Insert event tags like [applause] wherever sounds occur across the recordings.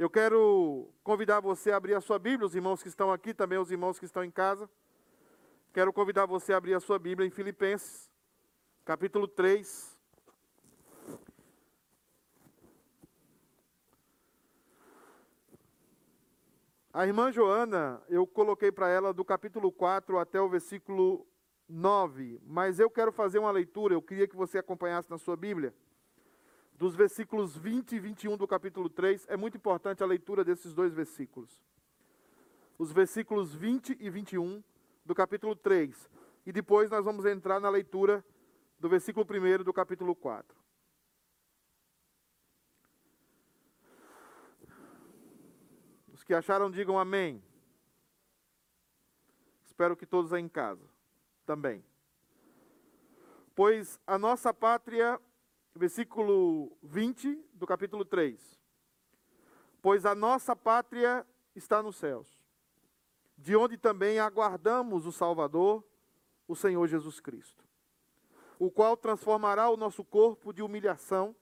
Eu quero convidar você a abrir a sua Bíblia, os irmãos que estão aqui, também os irmãos que estão em casa. Quero convidar você a abrir a sua Bíblia em Filipenses, capítulo 3. A irmã Joana, eu coloquei para ela do capítulo 4 até o versículo 9, mas eu quero fazer uma leitura, eu queria que você acompanhasse na sua Bíblia, dos versículos 20 e 21 do capítulo 3. É muito importante a leitura desses dois versículos. Os versículos 20 e 21 do capítulo 3. E depois nós vamos entrar na leitura do versículo 1 do capítulo 4. Os que acharam, digam amém. Espero que todos aí em casa também. Pois a nossa pátria, versículo 20 do capítulo 3. Pois a nossa pátria está nos céus de onde também aguardamos o Salvador, o Senhor Jesus Cristo, o qual transformará o nosso corpo de humilhação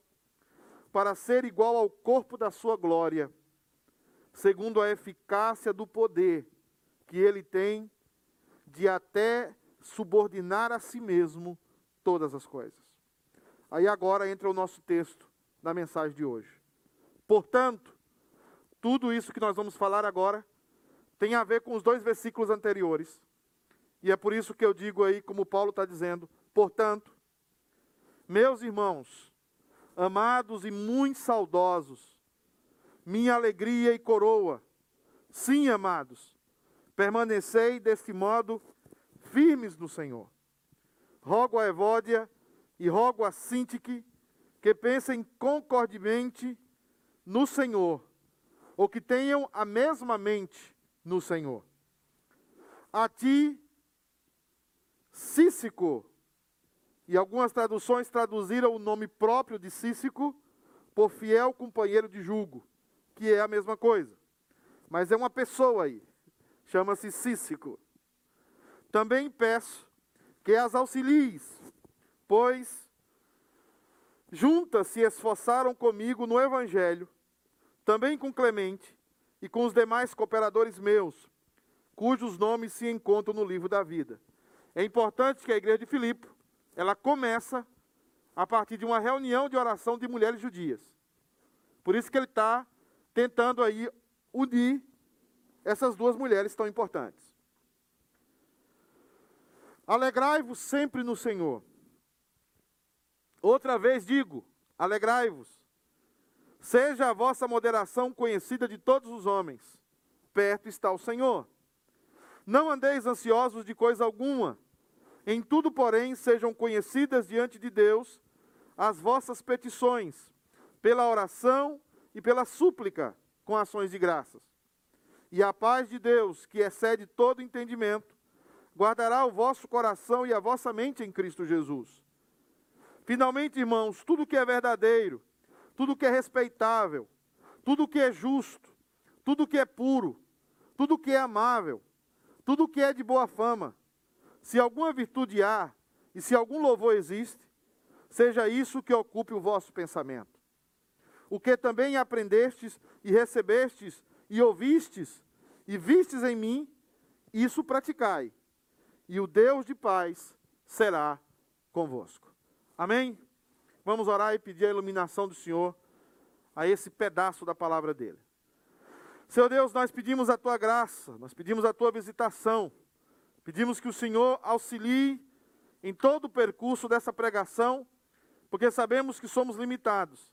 para ser igual ao corpo da sua glória, segundo a eficácia do poder que ele tem de até subordinar a si mesmo todas as coisas. Aí agora entra o nosso texto da mensagem de hoje. Portanto, tudo isso que nós vamos falar agora tem a ver com os dois versículos anteriores. E é por isso que eu digo aí, como Paulo está dizendo, portanto, meus irmãos, amados e muito saudosos, minha alegria e coroa, sim, amados, permanecei desse modo firmes no Senhor. Rogo a Evódia e rogo a Sintique que pensem concordemente no Senhor, ou que tenham a mesma mente no Senhor. A ti, Cícico, e algumas traduções traduziram o nome próprio de Cícico por fiel companheiro de julgo, que é a mesma coisa. Mas é uma pessoa aí, chama-se Cícico. Também peço que as auxilies, pois juntas se esforçaram comigo no Evangelho, também com Clemente, e com os demais cooperadores meus, cujos nomes se encontram no livro da vida. É importante que a igreja de Filipe, ela começa a partir de uma reunião de oração de mulheres judias. Por isso que ele está tentando aí unir essas duas mulheres tão importantes. Alegrai-vos sempre no Senhor. Outra vez digo, alegrai-vos. Seja a vossa moderação conhecida de todos os homens. Perto está o Senhor. Não andeis ansiosos de coisa alguma. Em tudo, porém, sejam conhecidas diante de Deus as vossas petições, pela oração e pela súplica, com ações de graças. E a paz de Deus, que excede todo entendimento, guardará o vosso coração e a vossa mente em Cristo Jesus. Finalmente, irmãos, tudo que é verdadeiro, tudo que é respeitável, tudo que é justo, tudo que é puro, tudo que é amável, tudo que é de boa fama. Se alguma virtude há e se algum louvor existe, seja isso que ocupe o vosso pensamento. O que também aprendestes e recebestes e ouvistes e vistes em mim, isso praticai, e o Deus de paz será convosco. Amém? Vamos orar e pedir a iluminação do Senhor a esse pedaço da palavra dele. Senhor Deus, nós pedimos a tua graça, nós pedimos a tua visitação, pedimos que o Senhor auxilie em todo o percurso dessa pregação, porque sabemos que somos limitados,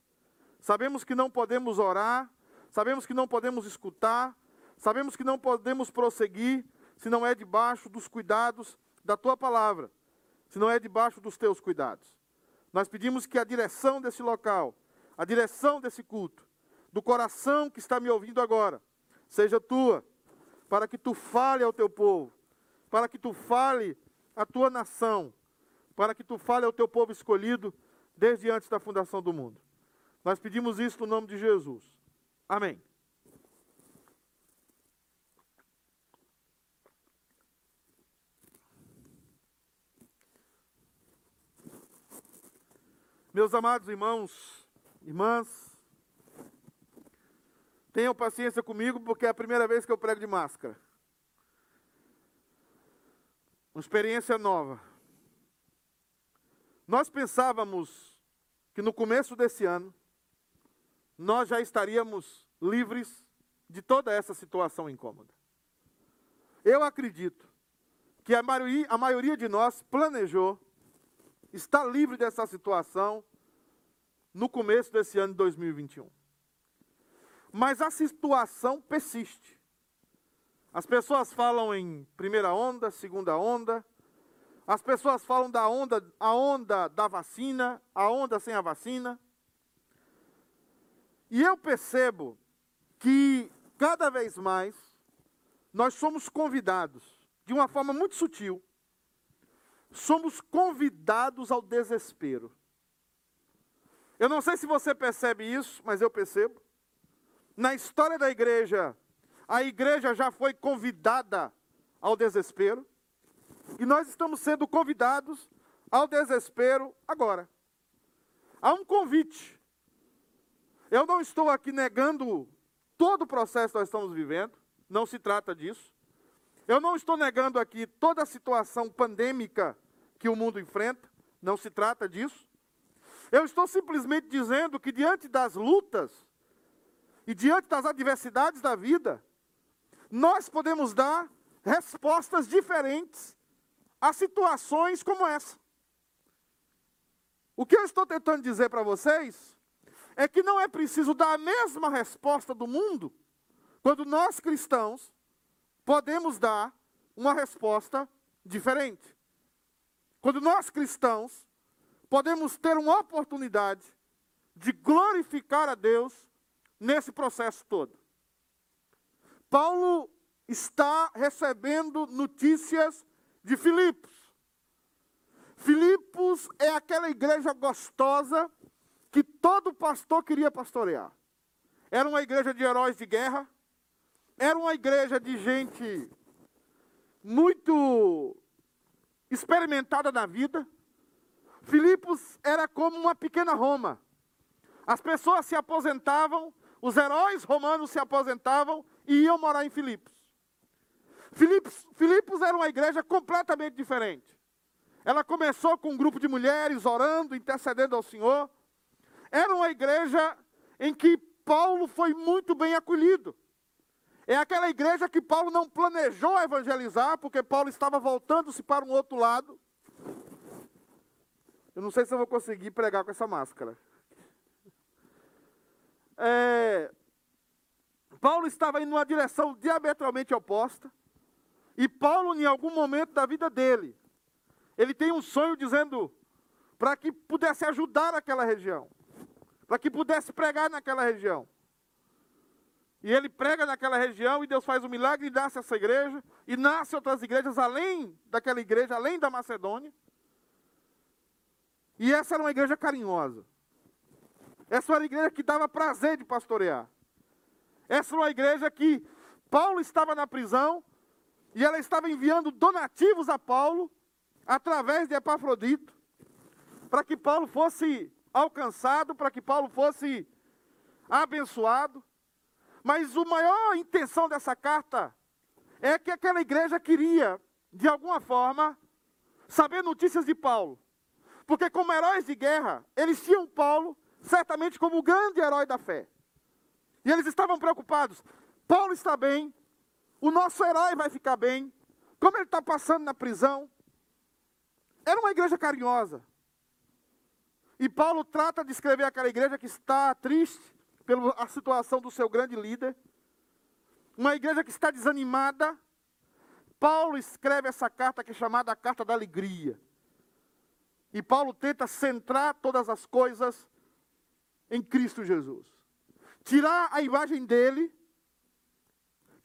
sabemos que não podemos orar, sabemos que não podemos escutar, sabemos que não podemos prosseguir se não é debaixo dos cuidados da tua palavra, se não é debaixo dos teus cuidados. Nós pedimos que a direção desse local, a direção desse culto, do coração que está me ouvindo agora, seja tua, para que tu fale ao teu povo, para que tu fale à tua nação, para que tu fale ao teu povo escolhido desde antes da fundação do mundo. Nós pedimos isso no nome de Jesus. Amém. Meus amados irmãos, irmãs, Tenham paciência comigo, porque é a primeira vez que eu prego de máscara. Uma experiência nova. Nós pensávamos que no começo desse ano, nós já estaríamos livres de toda essa situação incômoda. Eu acredito que a maioria, a maioria de nós planejou estar livre dessa situação no começo desse ano de 2021. Mas a situação persiste. As pessoas falam em primeira onda, segunda onda. As pessoas falam da onda, a onda da vacina, a onda sem a vacina. E eu percebo que cada vez mais nós somos convidados, de uma forma muito sutil, somos convidados ao desespero. Eu não sei se você percebe isso, mas eu percebo. Na história da igreja, a igreja já foi convidada ao desespero. E nós estamos sendo convidados ao desespero agora. Há um convite. Eu não estou aqui negando todo o processo que nós estamos vivendo, não se trata disso. Eu não estou negando aqui toda a situação pandêmica que o mundo enfrenta, não se trata disso. Eu estou simplesmente dizendo que diante das lutas e diante das adversidades da vida, nós podemos dar respostas diferentes a situações como essa. O que eu estou tentando dizer para vocês é que não é preciso dar a mesma resposta do mundo quando nós cristãos podemos dar uma resposta diferente. Quando nós cristãos podemos ter uma oportunidade de glorificar a Deus nesse processo todo. Paulo está recebendo notícias de Filipos. Filipos é aquela igreja gostosa que todo pastor queria pastorear. Era uma igreja de heróis de guerra, era uma igreja de gente muito experimentada na vida, Filipos era como uma pequena Roma. As pessoas se aposentavam, os heróis romanos se aposentavam e iam morar em Filipos. Filipos, Filipos era uma igreja completamente diferente. Ela começou com um grupo de mulheres orando, intercedendo ao Senhor. Era uma igreja em que Paulo foi muito bem acolhido. É aquela igreja que Paulo não planejou evangelizar, porque Paulo estava voltando-se para um outro lado. Eu não sei se eu vou conseguir pregar com essa máscara. É, Paulo estava indo numa direção diametralmente oposta. E Paulo, em algum momento da vida dele, ele tem um sonho dizendo para que pudesse ajudar aquela região, para que pudesse pregar naquela região. E ele prega naquela região e Deus faz um milagre e nasce essa igreja, e nasce outras igrejas além daquela igreja, além da Macedônia. E essa era uma igreja carinhosa. Essa era uma igreja que dava prazer de pastorear. Essa era uma igreja que Paulo estava na prisão e ela estava enviando donativos a Paulo através de Epafrodito, para que Paulo fosse alcançado, para que Paulo fosse abençoado. Mas a maior intenção dessa carta é que aquela igreja queria, de alguma forma, saber notícias de Paulo. Porque, como heróis de guerra, eles tinham Paulo certamente como o grande herói da fé. E eles estavam preocupados: Paulo está bem, o nosso herói vai ficar bem, como ele está passando na prisão. Era uma igreja carinhosa. E Paulo trata de escrever aquela igreja que está triste pela situação do seu grande líder, uma igreja que está desanimada. Paulo escreve essa carta que é chamada a Carta da Alegria. E Paulo tenta centrar todas as coisas em Cristo Jesus. Tirar a imagem dele,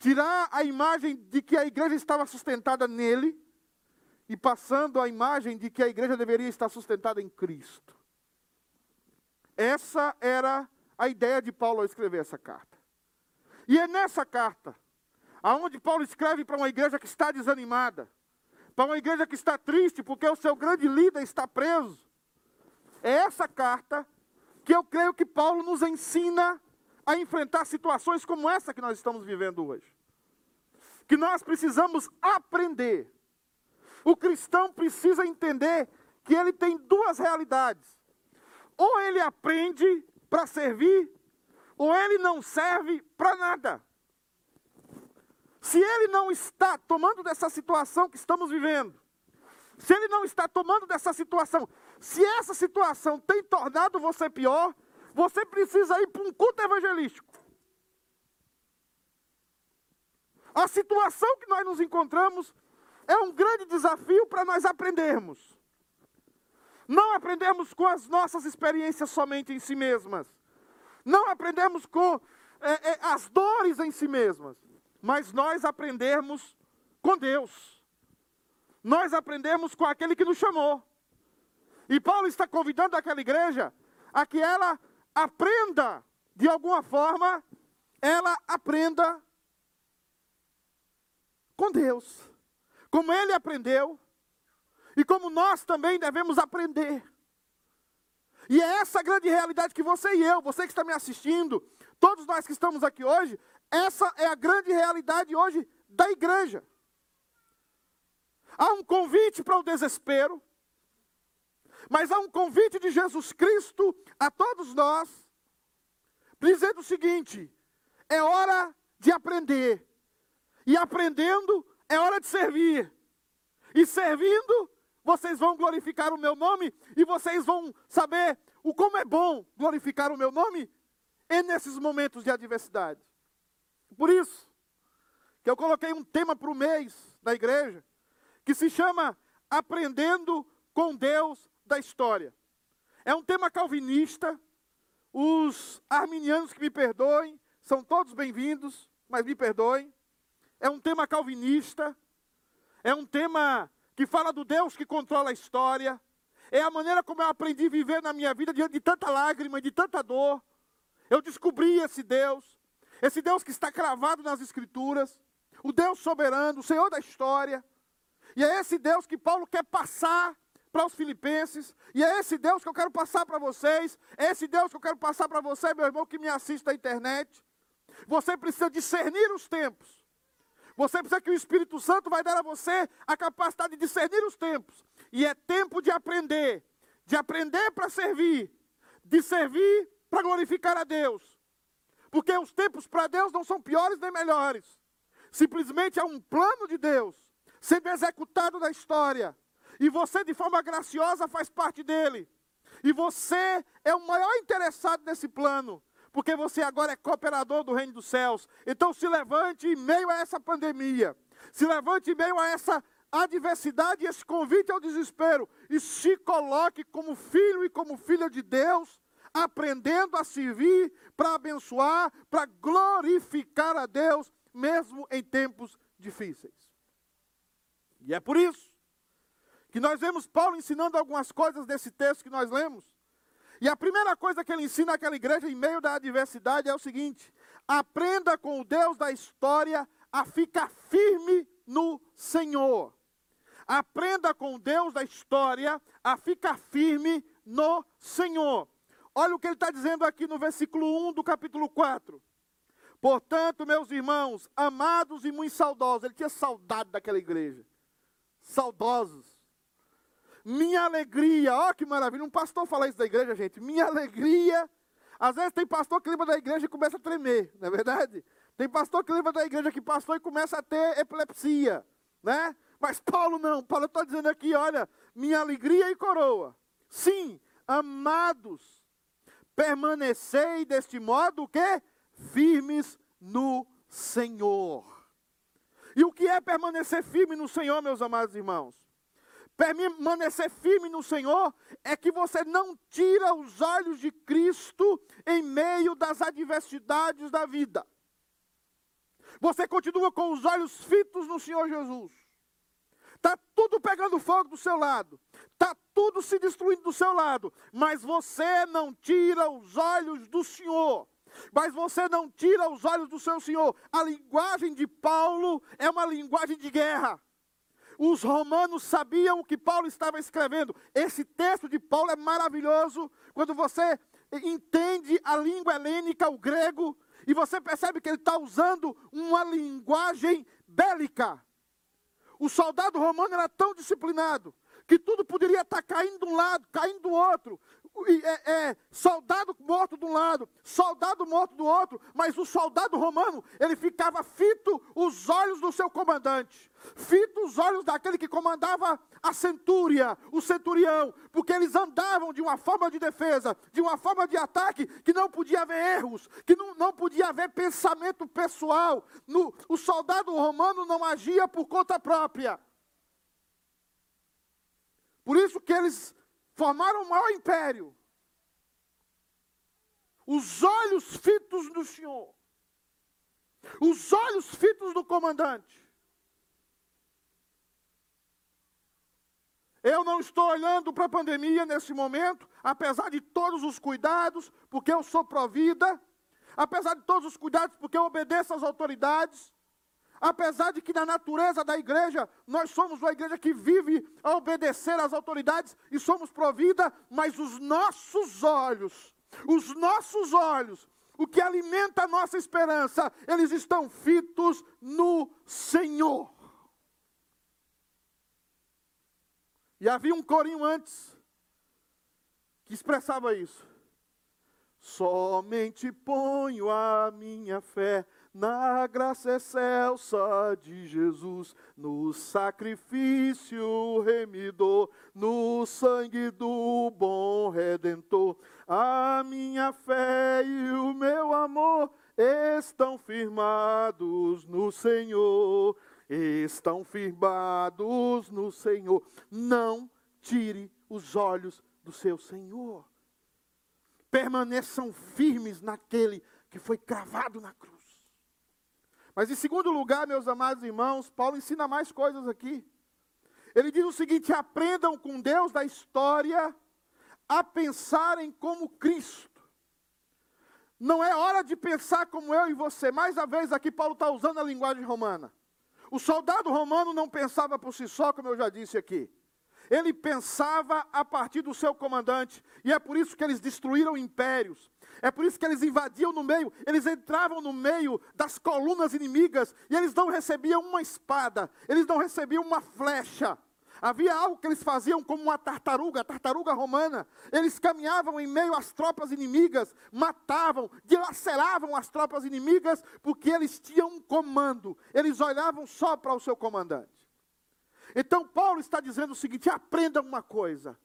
tirar a imagem de que a igreja estava sustentada nele, e passando a imagem de que a igreja deveria estar sustentada em Cristo. Essa era a ideia de Paulo ao escrever essa carta. E é nessa carta, aonde Paulo escreve para uma igreja que está desanimada, para uma igreja que está triste porque o seu grande líder está preso. É essa carta que eu creio que Paulo nos ensina a enfrentar situações como essa que nós estamos vivendo hoje. Que nós precisamos aprender. O cristão precisa entender que ele tem duas realidades. Ou ele aprende para servir, ou ele não serve para nada. Se ele não está tomando dessa situação que estamos vivendo, se ele não está tomando dessa situação, se essa situação tem tornado você pior, você precisa ir para um culto evangelístico. A situação que nós nos encontramos é um grande desafio para nós aprendermos. Não aprendemos com as nossas experiências somente em si mesmas. Não aprendemos com é, é, as dores em si mesmas. Mas nós aprendemos com Deus. Nós aprendemos com aquele que nos chamou. E Paulo está convidando aquela igreja a que ela aprenda, de alguma forma, ela aprenda com Deus. Como ele aprendeu, e como nós também devemos aprender. E é essa grande realidade que você e eu, você que está me assistindo, todos nós que estamos aqui hoje, essa é a grande realidade hoje da igreja. Há um convite para o desespero, mas há um convite de Jesus Cristo a todos nós, dizendo o seguinte: é hora de aprender, e aprendendo é hora de servir, e servindo vocês vão glorificar o meu nome e vocês vão saber o como é bom glorificar o meu nome e nesses momentos de adversidade. Por isso que eu coloquei um tema para o mês da igreja que se chama Aprendendo com Deus da História. É um tema calvinista. Os arminianos que me perdoem, são todos bem-vindos, mas me perdoem. É um tema calvinista. É um tema que fala do Deus que controla a história. É a maneira como eu aprendi a viver na minha vida diante de tanta lágrima, de tanta dor. Eu descobri esse Deus, esse Deus que está cravado nas Escrituras, o Deus soberano, o Senhor da história. E é esse Deus que Paulo quer passar para os filipenses, e é esse Deus que eu quero passar para vocês, é esse Deus que eu quero passar para você, meu irmão, que me assiste à internet. Você precisa discernir os tempos. Você precisa que o Espírito Santo vai dar a você a capacidade de discernir os tempos. E é tempo de aprender, de aprender para servir, de servir para glorificar a Deus. Porque os tempos para Deus não são piores nem melhores. Simplesmente é um plano de Deus sendo executado na história. E você, de forma graciosa, faz parte dele. E você é o maior interessado nesse plano porque você agora é cooperador do reino dos céus. Então se levante em meio a essa pandemia, se levante em meio a essa adversidade, esse convite ao desespero, e se coloque como filho e como filha de Deus, aprendendo a servir, para abençoar, para glorificar a Deus, mesmo em tempos difíceis. E é por isso que nós vemos Paulo ensinando algumas coisas desse texto que nós lemos. E a primeira coisa que ele ensina àquela igreja em meio da adversidade é o seguinte: aprenda com o Deus da história a ficar firme no Senhor. Aprenda com o Deus da história a ficar firme no Senhor. Olha o que ele está dizendo aqui no versículo 1 do capítulo 4. Portanto, meus irmãos, amados e muito saudosos, ele tinha saudade daquela igreja. Saudosos minha alegria, ó que maravilha. Um pastor fala isso da igreja, gente. Minha alegria. Às vezes tem pastor que lembra da igreja e começa a tremer, não é verdade? Tem pastor que lembra da igreja que pastor e começa a ter epilepsia, né? Mas Paulo não. Paulo está dizendo aqui, olha, minha alegria e coroa. Sim, amados, permanecei deste modo que firmes no Senhor. E o que é permanecer firme no Senhor, meus amados irmãos? Permanecer firme no Senhor é que você não tira os olhos de Cristo em meio das adversidades da vida. Você continua com os olhos fitos no Senhor Jesus. Está tudo pegando fogo do seu lado. Está tudo se destruindo do seu lado. Mas você não tira os olhos do Senhor. Mas você não tira os olhos do seu Senhor. A linguagem de Paulo é uma linguagem de guerra. Os romanos sabiam o que Paulo estava escrevendo. Esse texto de Paulo é maravilhoso quando você entende a língua helênica, o grego, e você percebe que ele está usando uma linguagem bélica. O soldado romano era tão disciplinado que tudo poderia estar caindo de um lado, caindo do outro é, é, soldado morto de um lado, soldado morto do outro, mas o soldado romano, ele ficava fito os olhos do seu comandante, fito os olhos daquele que comandava a centúria, o centurião, porque eles andavam de uma forma de defesa, de uma forma de ataque, que não podia haver erros, que não, não podia haver pensamento pessoal. No, o soldado romano não agia por conta própria. Por isso que eles formaram o maior império. Os olhos fitos no Senhor. Os olhos fitos do comandante. Eu não estou olhando para a pandemia nesse momento, apesar de todos os cuidados, porque eu sou provida, apesar de todos os cuidados, porque eu obedeço às autoridades. Apesar de que na natureza da igreja, nós somos uma igreja que vive a obedecer às autoridades e somos provida, mas os nossos olhos, os nossos olhos, o que alimenta a nossa esperança, eles estão fitos no Senhor. E havia um corinho antes que expressava isso. Somente ponho a minha fé na graça excelsa de Jesus, no sacrifício remidor, no sangue do bom redentor. A minha fé e o meu amor estão firmados no Senhor, estão firmados no Senhor. Não tire os olhos do seu Senhor. Permaneçam firmes naquele que foi cravado na cruz. Mas em segundo lugar, meus amados irmãos, Paulo ensina mais coisas aqui. Ele diz o seguinte: aprendam com Deus da história a pensarem como Cristo. Não é hora de pensar como eu e você. Mais uma vez, aqui Paulo está usando a linguagem romana. O soldado romano não pensava por si só, como eu já disse aqui. Ele pensava a partir do seu comandante. E é por isso que eles destruíram impérios. É por isso que eles invadiam no meio, eles entravam no meio das colunas inimigas e eles não recebiam uma espada, eles não recebiam uma flecha. Havia algo que eles faziam como uma tartaruga, a tartaruga romana. Eles caminhavam em meio às tropas inimigas, matavam, dilaceravam as tropas inimigas, porque eles tinham um comando. Eles olhavam só para o seu comandante. Então Paulo está dizendo o seguinte: aprenda uma coisa.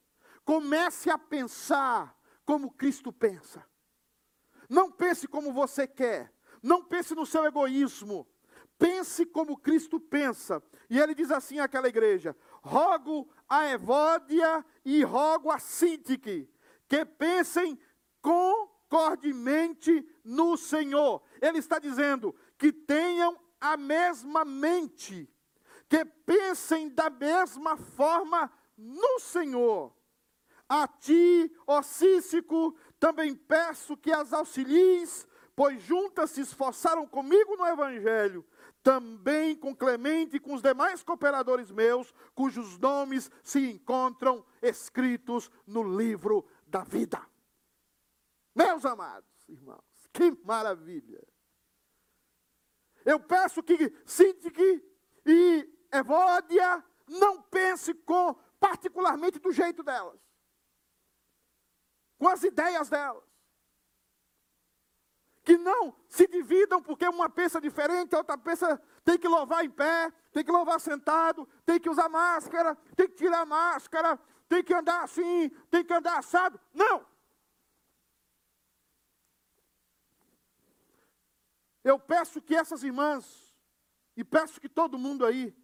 Comece a pensar como Cristo pensa. Não pense como você quer. Não pense no seu egoísmo. Pense como Cristo pensa. E ele diz assim àquela igreja: rogo a Evódia e rogo a Sintique, que pensem concordemente no Senhor. Ele está dizendo que tenham a mesma mente, que pensem da mesma forma no Senhor. A ti, ó Cícico, também peço que as auxilies, pois juntas se esforçaram comigo no Evangelho, também com Clemente e com os demais cooperadores meus, cujos nomes se encontram escritos no livro da vida. Meus amados irmãos, que maravilha! Eu peço que Sintique e Evódia não pense com particularmente do jeito delas com as ideias delas. Que não se dividam porque uma pensa diferente, a outra pensa tem que louvar em pé, tem que louvar sentado, tem que usar máscara, tem que tirar máscara, tem que andar assim, tem que andar assado. Não! Eu peço que essas irmãs, e peço que todo mundo aí,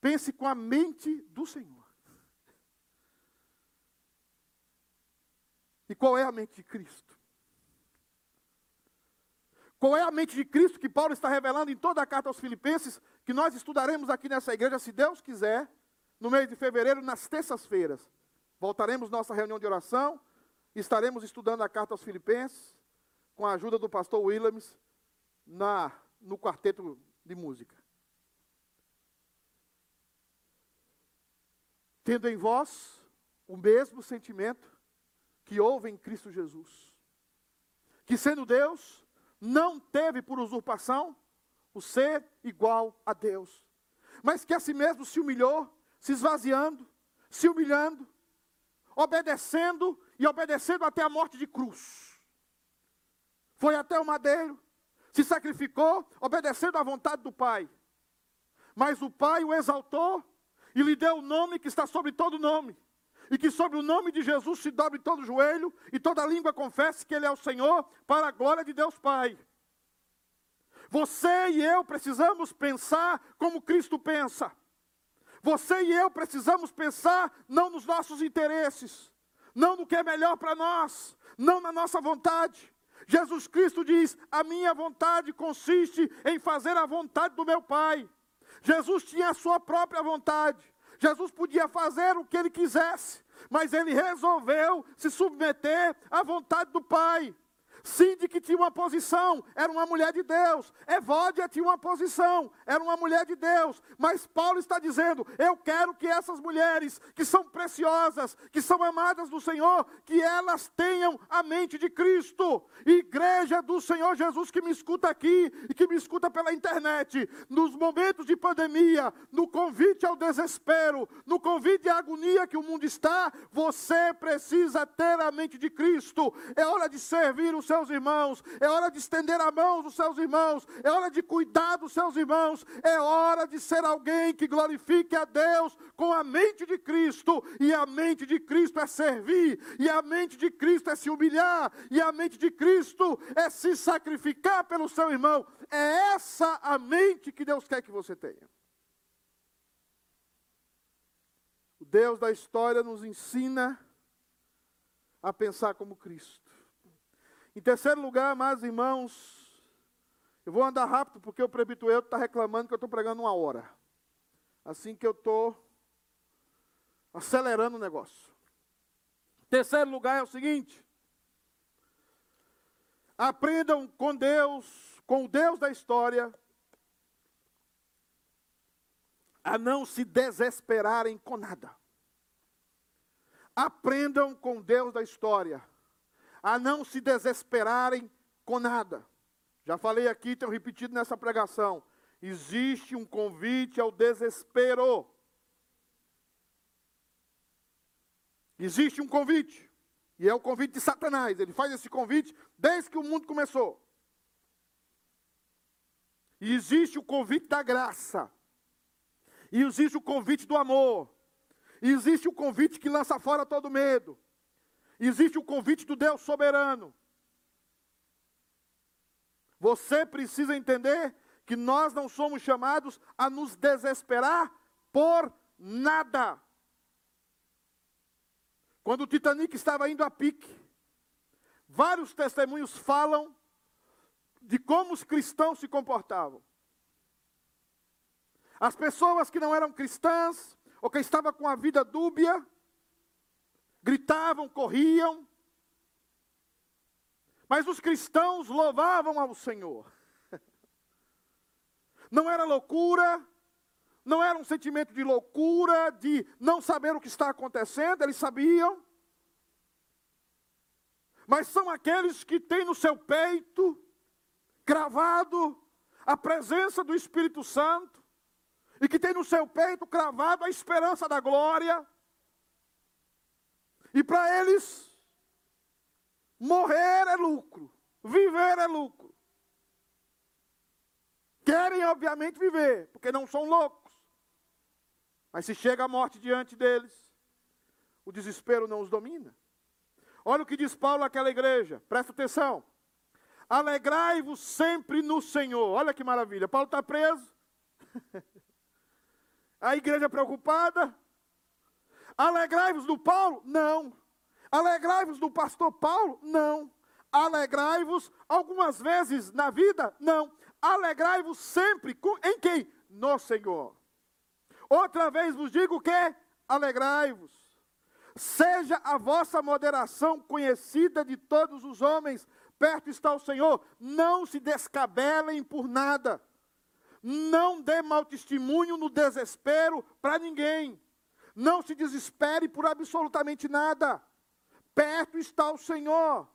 pense com a mente do Senhor. E qual é a mente de Cristo? Qual é a mente de Cristo que Paulo está revelando em toda a carta aos Filipenses, que nós estudaremos aqui nessa igreja, se Deus quiser, no mês de fevereiro, nas terças-feiras. Voltaremos nossa reunião de oração, estaremos estudando a carta aos Filipenses, com a ajuda do pastor Williams, na, no quarteto de música. Tendo em vós o mesmo sentimento, que houve em Cristo Jesus. Que sendo Deus, não teve por usurpação o ser igual a Deus, mas que a si mesmo se humilhou, se esvaziando, se humilhando, obedecendo e obedecendo até a morte de cruz. Foi até o madeiro, se sacrificou, obedecendo à vontade do Pai. Mas o Pai o exaltou e lhe deu o nome que está sobre todo nome. E que sobre o nome de Jesus se dobre todo joelho e toda língua confesse que Ele é o Senhor, para a glória de Deus Pai. Você e eu precisamos pensar como Cristo pensa. Você e eu precisamos pensar não nos nossos interesses, não no que é melhor para nós, não na nossa vontade. Jesus Cristo diz: A minha vontade consiste em fazer a vontade do meu Pai. Jesus tinha a sua própria vontade. Jesus podia fazer o que ele quisesse, mas ele resolveu se submeter à vontade do Pai. Cindy tinha uma posição, era uma mulher de Deus. Evódia tinha uma posição, era uma mulher de Deus. Mas Paulo está dizendo: eu quero que essas mulheres, que são preciosas, que são amadas do Senhor, que elas tenham a mente de Cristo. Igreja do Senhor Jesus que me escuta aqui e que me escuta pela internet, nos momentos de pandemia, no convite ao desespero, no convite à agonia que o mundo está, você precisa ter a mente de Cristo. É hora de servir o seu seus irmãos, é hora de estender a mão dos seus irmãos, é hora de cuidar dos seus irmãos, é hora de ser alguém que glorifique a Deus com a mente de Cristo, e a mente de Cristo é servir, e a mente de Cristo é se humilhar, e a mente de Cristo é se sacrificar pelo seu irmão. É essa a mente que Deus quer que você tenha. O Deus da história nos ensina a pensar como Cristo. Em terceiro lugar, amados irmãos, eu vou andar rápido porque o presbítero está reclamando que eu estou pregando uma hora. Assim que eu estou acelerando o negócio. Terceiro lugar é o seguinte: aprendam com Deus, com o Deus da história, a não se desesperarem com nada. Aprendam com Deus da história a não se desesperarem com nada. Já falei aqui, tenho repetido nessa pregação. Existe um convite ao desespero. Existe um convite. E é o convite de Satanás. Ele faz esse convite desde que o mundo começou. E existe o convite da graça. E existe o convite do amor. E existe o convite que lança fora todo medo. Existe o convite do Deus soberano. Você precisa entender que nós não somos chamados a nos desesperar por nada. Quando o Titanic estava indo a pique, vários testemunhos falam de como os cristãos se comportavam. As pessoas que não eram cristãs, ou que estavam com a vida dúbia, gritavam, corriam. Mas os cristãos louvavam ao Senhor. [laughs] Não era loucura, não era um sentimento de loucura, de não saber o que está acontecendo, eles sabiam. Mas são aqueles que têm no seu peito, cravado, a presença do Espírito Santo, e que têm no seu peito cravado a esperança da glória. E para eles, morrer é lucro, viver é lucro. Querem, obviamente, viver, porque não são loucos. Mas se chega a morte diante deles, o desespero não os domina. Olha o que diz Paulo àquela igreja, presta atenção. Alegrai-vos sempre no Senhor. Olha que maravilha. Paulo está preso. [laughs] a igreja preocupada, Alegrai-vos do Paulo? Não. Alegrai-vos do pastor Paulo? Não. Alegrai-vos algumas vezes na vida? Não. Alegrai-vos sempre em quem? No Senhor. Outra vez vos digo que alegrai-vos. Seja a vossa moderação conhecida de todos os homens, perto está o Senhor. Não se descabelem por nada. Não dê mau testemunho no desespero para ninguém. Não se desespere por absolutamente nada. perto está o Senhor.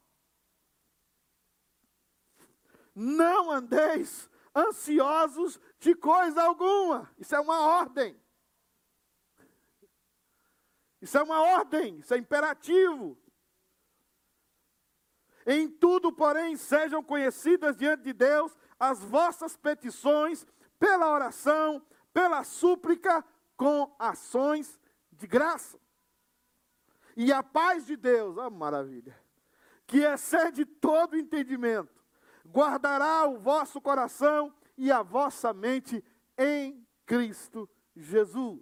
Não andeis ansiosos de coisa alguma. Isso é uma ordem. Isso é uma ordem, isso é imperativo. Em tudo, porém, sejam conhecidas diante de Deus as vossas petições pela oração, pela súplica, com ações de graça. E a paz de Deus, oh, maravilha, que excede todo entendimento, guardará o vosso coração e a vossa mente em Cristo Jesus.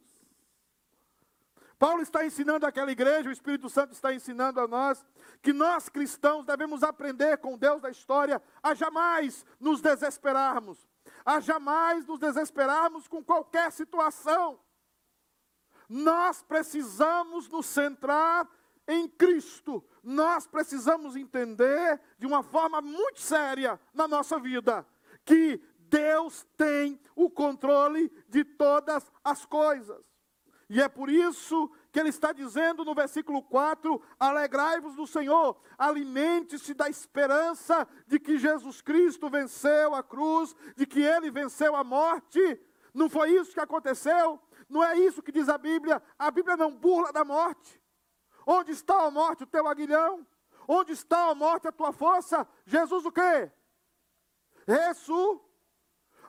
Paulo está ensinando àquela igreja, o Espírito Santo está ensinando a nós, que nós cristãos devemos aprender com Deus da história a jamais nos desesperarmos, a jamais nos desesperarmos com qualquer situação. Nós precisamos nos centrar em Cristo. Nós precisamos entender de uma forma muito séria na nossa vida que Deus tem o controle de todas as coisas. E é por isso que ele está dizendo no versículo 4: Alegrai-vos do Senhor, alimente-se da esperança de que Jesus Cristo venceu a cruz, de que ele venceu a morte. Não foi isso que aconteceu? Não é isso que diz a Bíblia? A Bíblia não burla da morte. Onde está a morte, o teu aguilhão? Onde está a morte, a tua força? Jesus o quê? Ressu.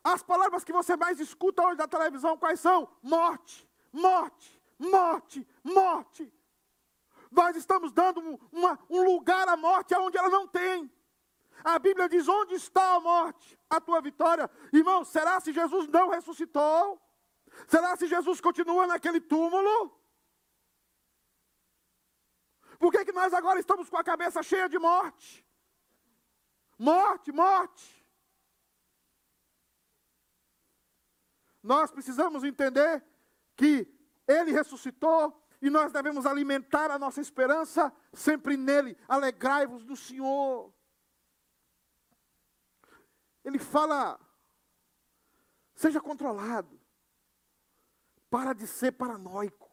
As palavras que você mais escuta hoje na televisão, quais são? Morte morte, morte, morte. Nós estamos dando uma, um lugar à morte onde ela não tem. A Bíblia diz: onde está a morte? A tua vitória. Irmão, será se Jesus não ressuscitou? Será se Jesus continua naquele túmulo? Por que, que nós agora estamos com a cabeça cheia de morte? Morte, morte. Nós precisamos entender que ele ressuscitou e nós devemos alimentar a nossa esperança sempre nele. Alegrai-vos do Senhor. Ele fala: seja controlado. Para de ser paranoico.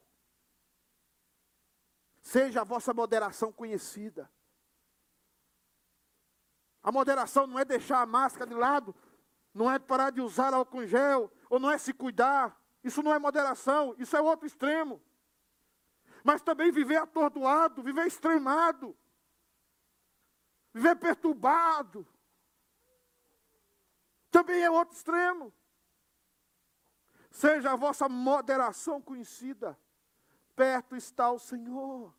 Seja a vossa moderação conhecida. A moderação não é deixar a máscara de lado, não é parar de usar álcool gel, ou não é se cuidar, isso não é moderação, isso é outro extremo. Mas também viver atordoado, viver extremado, viver perturbado, também é outro extremo. Seja a vossa moderação conhecida, perto está o Senhor.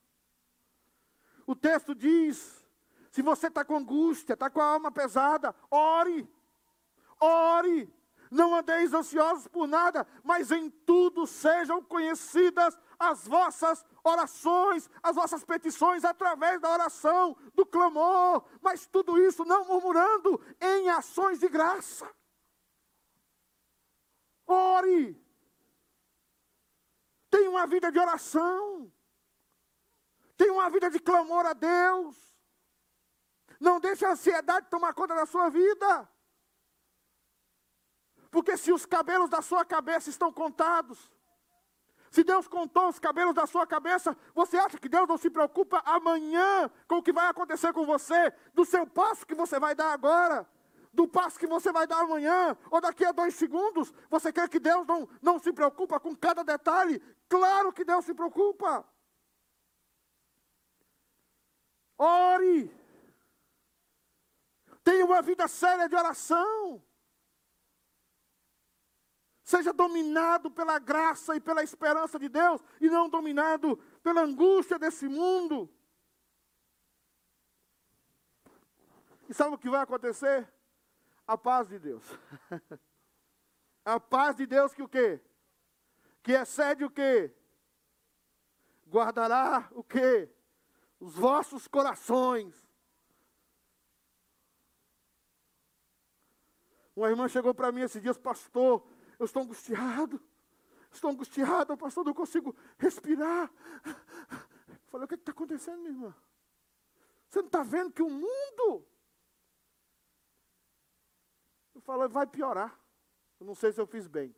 O texto diz: se você está com angústia, está com a alma pesada, ore, ore. Não andeis ansiosos por nada, mas em tudo sejam conhecidas as vossas orações, as vossas petições através da oração, do clamor, mas tudo isso não murmurando em ações de graça. Ore. Tenha uma vida de oração. Tenha uma vida de clamor a Deus. Não deixe a ansiedade tomar conta da sua vida. Porque se os cabelos da sua cabeça estão contados, se Deus contou os cabelos da sua cabeça, você acha que Deus não se preocupa amanhã com o que vai acontecer com você, do seu passo que você vai dar agora, do passo que você vai dar amanhã, ou daqui a dois segundos? Você quer que Deus não, não se preocupa com cada detalhe? Claro que Deus se preocupa. Ore. Tenha uma vida séria de oração. Seja dominado pela graça e pela esperança de Deus e não dominado pela angústia desse mundo. E sabe o que vai acontecer? A paz de Deus. [laughs] A paz de Deus que o quê? Que excede o quê? Guardará o quê? Os vossos corações. Uma irmã chegou para mim esses dias, pastor, eu estou angustiado. Estou angustiado, pastor, não consigo respirar. Falei, o que é está acontecendo, minha irmã? Você não está vendo que o mundo. Eu falei, vai piorar. Eu não sei se eu fiz bem.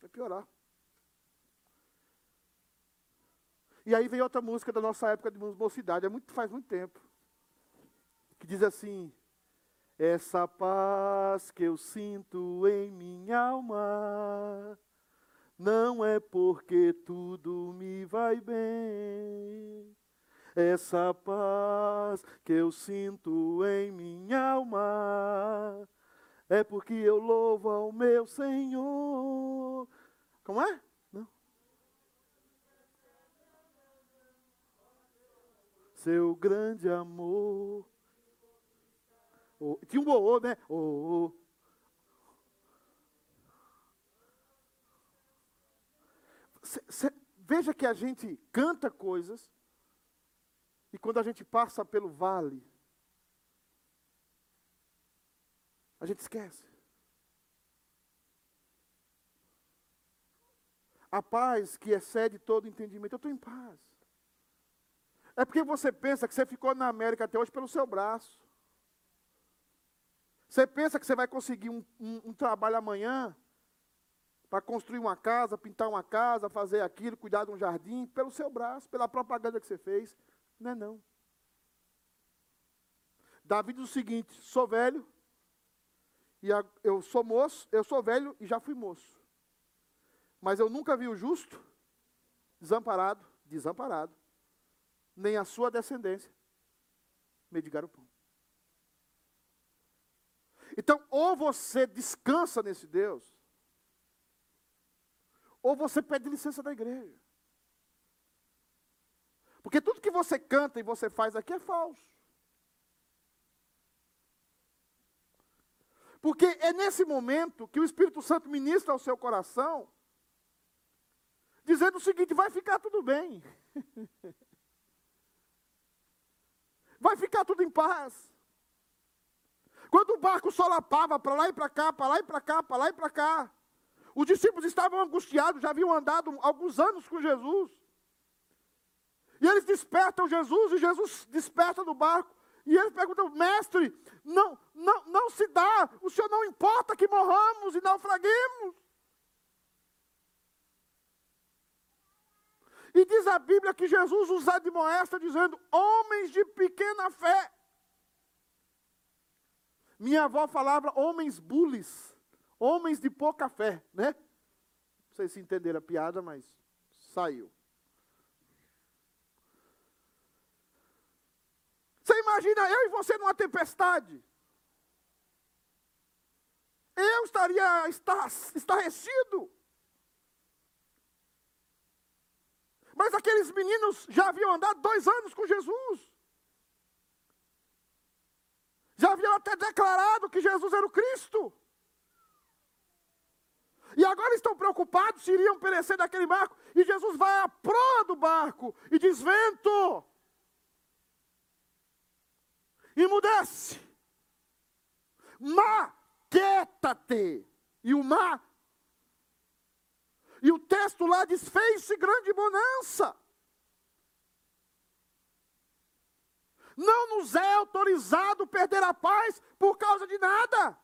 Vai piorar. E aí vem outra música da nossa época de mocidade, é muito, faz muito tempo. Que diz assim: Essa paz que eu sinto em minha alma, não é porque tudo me vai bem. Essa paz que eu sinto em minha alma, é porque eu louvo ao meu Senhor. Como é? seu grande amor. Oh, tinha um oh, né? Oh, oh. Veja que a gente canta coisas e quando a gente passa pelo vale, a gente esquece. A paz que excede todo entendimento. Eu estou em paz. É porque você pensa que você ficou na América até hoje pelo seu braço. Você pensa que você vai conseguir um, um, um trabalho amanhã para construir uma casa, pintar uma casa, fazer aquilo, cuidar de um jardim, pelo seu braço, pela propaganda que você fez. Não é não. Davi diz o seguinte: sou velho, e eu sou moço, eu sou velho e já fui moço. Mas eu nunca vi o justo desamparado, desamparado, nem a sua descendência mendigar o pão. Então, ou você descansa nesse Deus, ou você pede licença da igreja. Porque tudo que você canta e você faz aqui é falso. Porque é nesse momento que o Espírito Santo ministra ao seu coração, dizendo o seguinte: vai ficar tudo bem. [laughs] vai ficar tudo em paz. Quando o barco solapava para lá e para cá, para lá e para cá, para lá e para cá, os discípulos estavam angustiados, já haviam andado alguns anos com Jesus. E eles despertam Jesus, e Jesus desperta do barco. E eles perguntam, mestre, não, não, não se dá, o senhor não importa que morramos e naufraguemos. E diz a Bíblia que Jesus os admoesta dizendo: homens de pequena fé. Minha avó falava homens bulis, homens de pouca fé, né? Não sei se entenderam a piada, mas saiu. Você imagina eu e você numa tempestade? Eu estaria estarrecido. Mas aqueles meninos já haviam andado dois anos com Jesus. Já haviam até declarado que Jesus era o Cristo. E agora estão preocupados se iriam perecer daquele barco. E Jesus vai à proa do barco e diz: Vento, imudece, maqueta-te. E o mar e o texto lá diz: fez-se grande bonança. Não nos é autorizado perder a paz por causa de nada.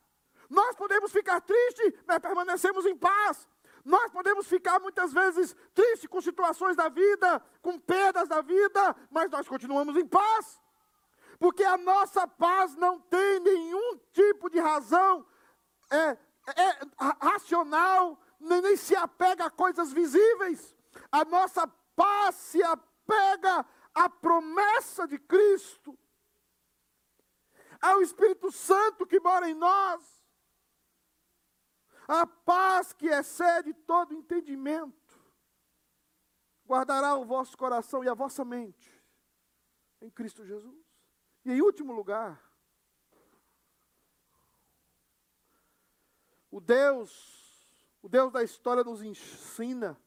Nós podemos ficar tristes, mas permanecemos em paz. Nós podemos ficar muitas vezes tristes com situações da vida, com perdas da vida, mas nós continuamos em paz. Porque a nossa paz não tem nenhum tipo de razão é, é, racional, nem, nem se apega a coisas visíveis. A nossa paz se apega à promessa de Cristo, ao Espírito Santo que mora em nós. A paz que excede todo entendimento guardará o vosso coração e a vossa mente em Cristo Jesus. E em último lugar, o Deus o Deus da história nos ensina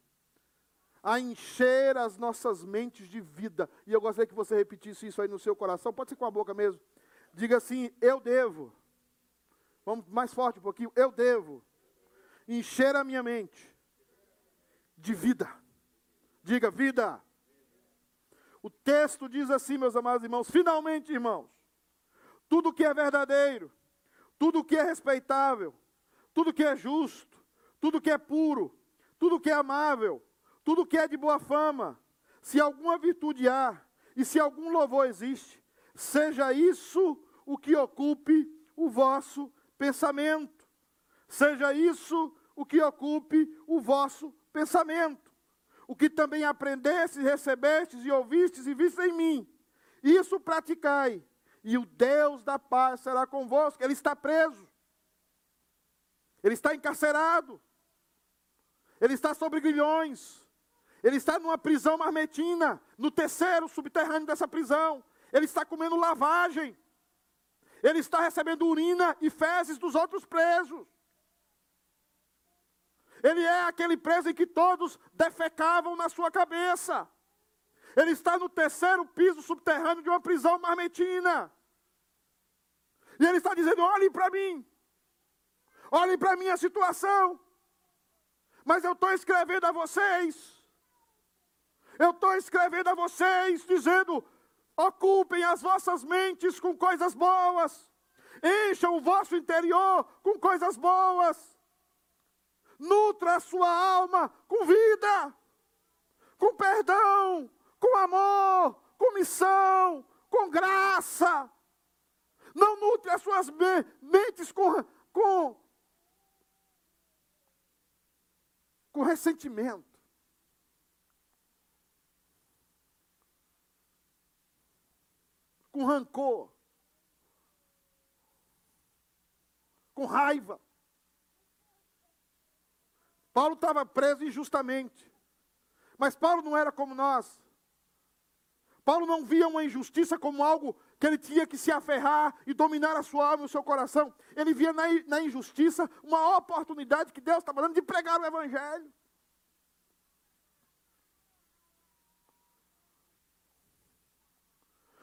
a encher as nossas mentes de vida. E eu gostaria que você repetisse isso aí no seu coração, pode ser com a boca mesmo. Diga assim: Eu devo. Vamos mais forte um pouquinho. Eu devo encher a minha mente de vida. Diga vida. O texto diz assim, meus amados irmãos: finalmente, irmãos, tudo que é verdadeiro, tudo que é respeitável, tudo que é justo, tudo que é puro, tudo que é amável, tudo que é de boa fama. se alguma virtude há e se algum louvor existe, seja isso o que ocupe o vosso pensamento. Seja isso o que ocupe o vosso pensamento. O que também aprendestes, recebestes e ouvistes e vistes em mim. Isso praticai, e o Deus da paz será convosco. Ele está preso. Ele está encarcerado. Ele está sobre grilhões. Ele está numa prisão marmetina, no terceiro subterrâneo dessa prisão. Ele está comendo lavagem. Ele está recebendo urina e fezes dos outros presos. Ele é aquele preso em que todos defecavam na sua cabeça. Ele está no terceiro piso subterrâneo de uma prisão marmetina. E ele está dizendo: olhem para mim. Olhem para a minha situação. Mas eu estou escrevendo a vocês. Eu estou escrevendo a vocês, dizendo: ocupem as vossas mentes com coisas boas. Encham o vosso interior com coisas boas. Nutra a sua alma com vida, com perdão, com amor, com missão, com graça. Não nutre as suas mentes com, com, com ressentimento. Com rancor. Com raiva. Paulo estava preso injustamente. Mas Paulo não era como nós. Paulo não via uma injustiça como algo que ele tinha que se aferrar e dominar a sua alma e o seu coração. Ele via na, na injustiça uma oportunidade que Deus estava dando de pregar o Evangelho.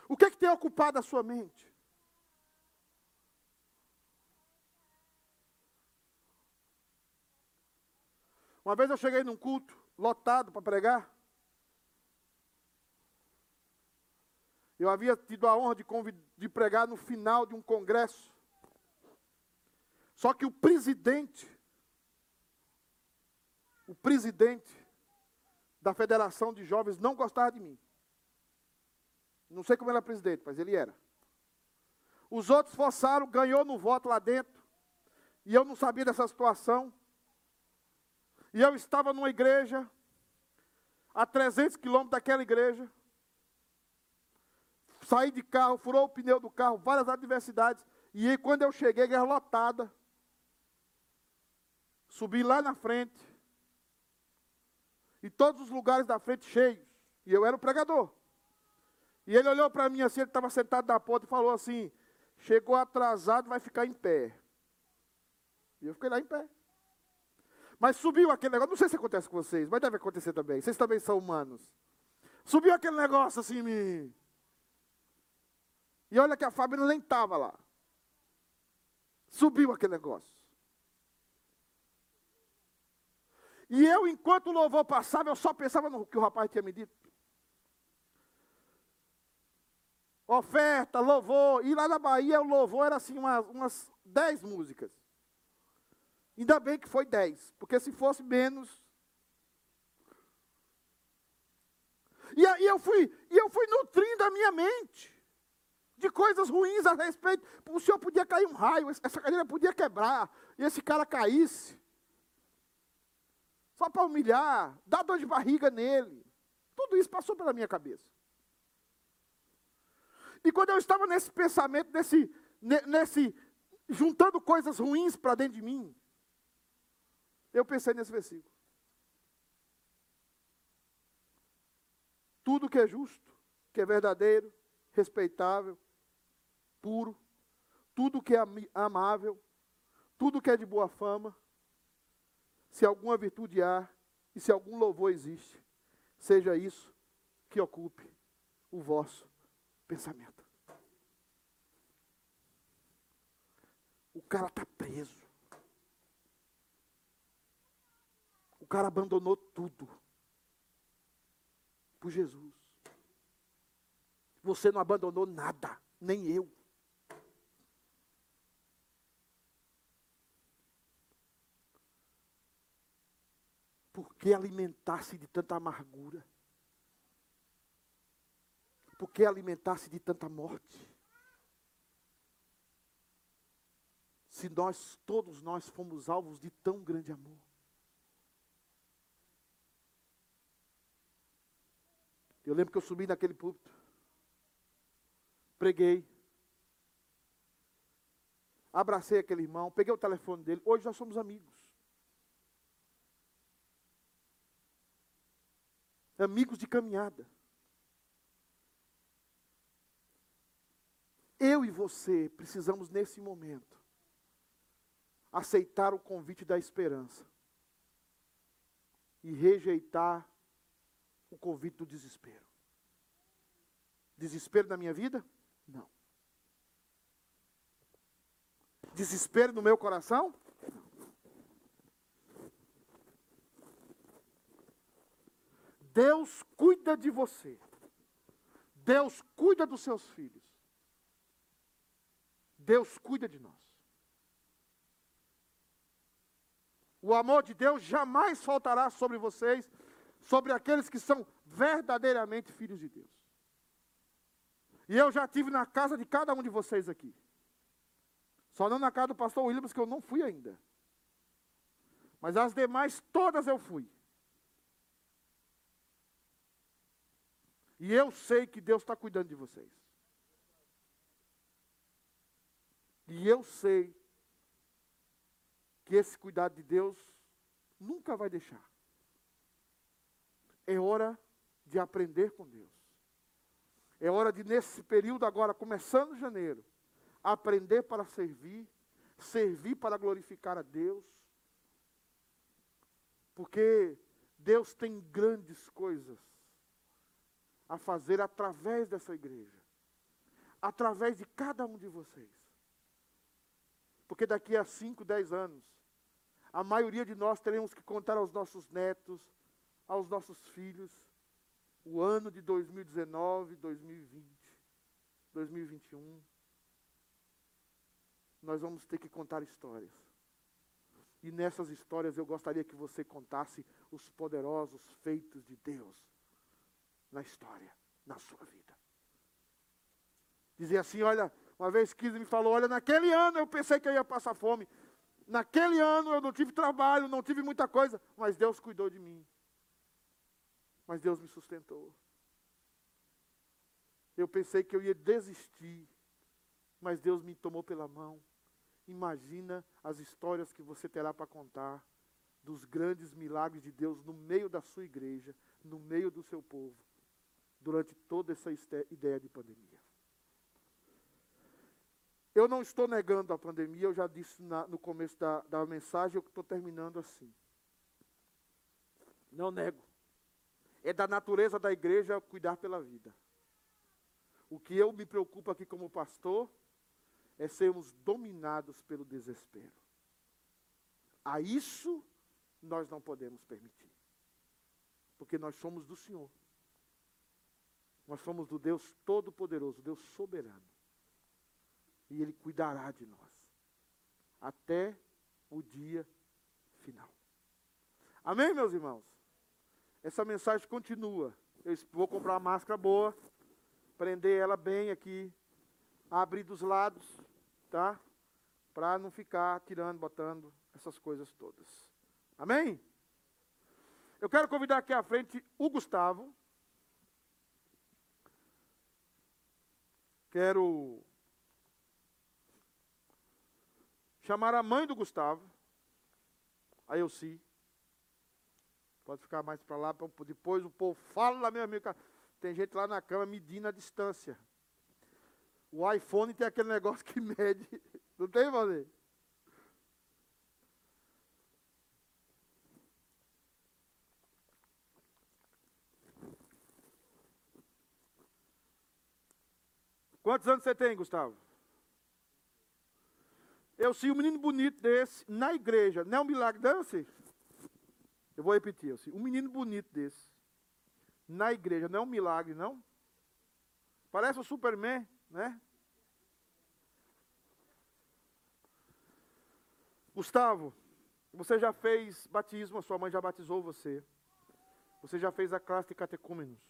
O que é que tem ocupado a sua mente? Uma vez eu cheguei num culto lotado para pregar. Eu havia tido a honra de, de pregar no final de um congresso. Só que o presidente, o presidente da Federação de Jovens não gostava de mim. Não sei como ele era presidente, mas ele era. Os outros forçaram, ganhou no voto lá dentro. E eu não sabia dessa situação. E eu estava numa igreja, a 300 quilômetros daquela igreja. Saí de carro, furou o pneu do carro, várias adversidades. E aí, quando eu cheguei, a igreja lotada. Subi lá na frente. E todos os lugares da frente cheios. E eu era o pregador. E ele olhou para mim assim, ele estava sentado na ponta e falou assim: Chegou atrasado, vai ficar em pé. E eu fiquei lá em pé. Mas subiu aquele negócio, não sei se acontece com vocês, mas deve acontecer também. Vocês também são humanos. Subiu aquele negócio assim em mim. E olha que a Fábio nem estava lá. Subiu aquele negócio. E eu, enquanto o louvor passava, eu só pensava no que o rapaz tinha me dito. Oferta, louvor. E lá na Bahia o louvor era assim umas, umas dez músicas. Ainda bem que foi dez, porque se fosse menos. E aí eu fui, e eu fui nutrindo a minha mente de coisas ruins a respeito. O senhor podia cair um raio, essa cadeira podia quebrar, e esse cara caísse. Só para humilhar, dar dor de barriga nele. Tudo isso passou pela minha cabeça. E quando eu estava nesse pensamento, nesse, nesse juntando coisas ruins para dentro de mim, eu pensei nesse versículo. Tudo que é justo, que é verdadeiro, respeitável, puro, tudo que é amável, tudo que é de boa fama, se alguma virtude há e se algum louvor existe, seja isso que ocupe o vosso pensamento. O cara está preso. O cara abandonou tudo por Jesus. Você não abandonou nada, nem eu. Por que alimentar-se de tanta amargura? Por que alimentar-se de tanta morte? Se nós, todos nós, fomos alvos de tão grande amor. Eu lembro que eu subi naquele púlpito, preguei, abracei aquele irmão, peguei o telefone dele. Hoje nós somos amigos. Amigos de caminhada. Eu e você precisamos, nesse momento, aceitar o convite da esperança e rejeitar o convite do desespero. Desespero na minha vida? Não. Desespero no meu coração? Deus cuida de você. Deus cuida dos seus filhos. Deus cuida de nós. O amor de Deus jamais faltará sobre vocês, sobre aqueles que são verdadeiramente filhos de Deus. E eu já tive na casa de cada um de vocês aqui. Só não na casa do pastor Williams, que eu não fui ainda. Mas as demais, todas eu fui. E eu sei que Deus está cuidando de vocês. E eu sei que esse cuidado de Deus nunca vai deixar. É hora de aprender com Deus. É hora de, nesse período agora, começando janeiro, aprender para servir, servir para glorificar a Deus. Porque Deus tem grandes coisas a fazer através dessa igreja, através de cada um de vocês. Porque daqui a 5, 10 anos, a maioria de nós teremos que contar aos nossos netos, aos nossos filhos, o ano de 2019, 2020, 2021. Nós vamos ter que contar histórias. E nessas histórias eu gostaria que você contasse os poderosos feitos de Deus na história, na sua vida. Dizer assim, olha, uma vez Kise me falou, olha, naquele ano eu pensei que eu ia passar fome. Naquele ano eu não tive trabalho, não tive muita coisa, mas Deus cuidou de mim. Mas Deus me sustentou. Eu pensei que eu ia desistir, mas Deus me tomou pela mão. Imagina as histórias que você terá para contar dos grandes milagres de Deus no meio da sua igreja, no meio do seu povo, durante toda essa ideia de pandemia. Eu não estou negando a pandemia, eu já disse na, no começo da, da mensagem, eu estou terminando assim. Não nego. É da natureza da igreja cuidar pela vida. O que eu me preocupo aqui como pastor é sermos dominados pelo desespero. A isso nós não podemos permitir. Porque nós somos do Senhor. Nós somos do Deus Todo-Poderoso, Deus soberano e Ele cuidará de nós até o dia final. Amém, meus irmãos? Essa mensagem continua. Eu vou comprar uma máscara boa, prender ela bem aqui, abrir dos lados, tá? Para não ficar tirando, botando essas coisas todas. Amém? Eu quero convidar aqui à frente o Gustavo. Quero Chamaram a mãe do Gustavo, a Elci. Pode ficar mais para lá, depois o povo fala meu amigo. Tem gente lá na cama medindo a distância. O iPhone tem aquele negócio que mede. [laughs] Não tem, Valdir? Quantos anos você tem, Gustavo? Eu sei um menino bonito desse na igreja. Não é um milagre, não, eu vou repetir, assim, um menino bonito desse na igreja, não é um milagre, não? Parece o Superman, né? Gustavo, você já fez batismo, a sua mãe já batizou você. Você já fez a classe de catecúmenos.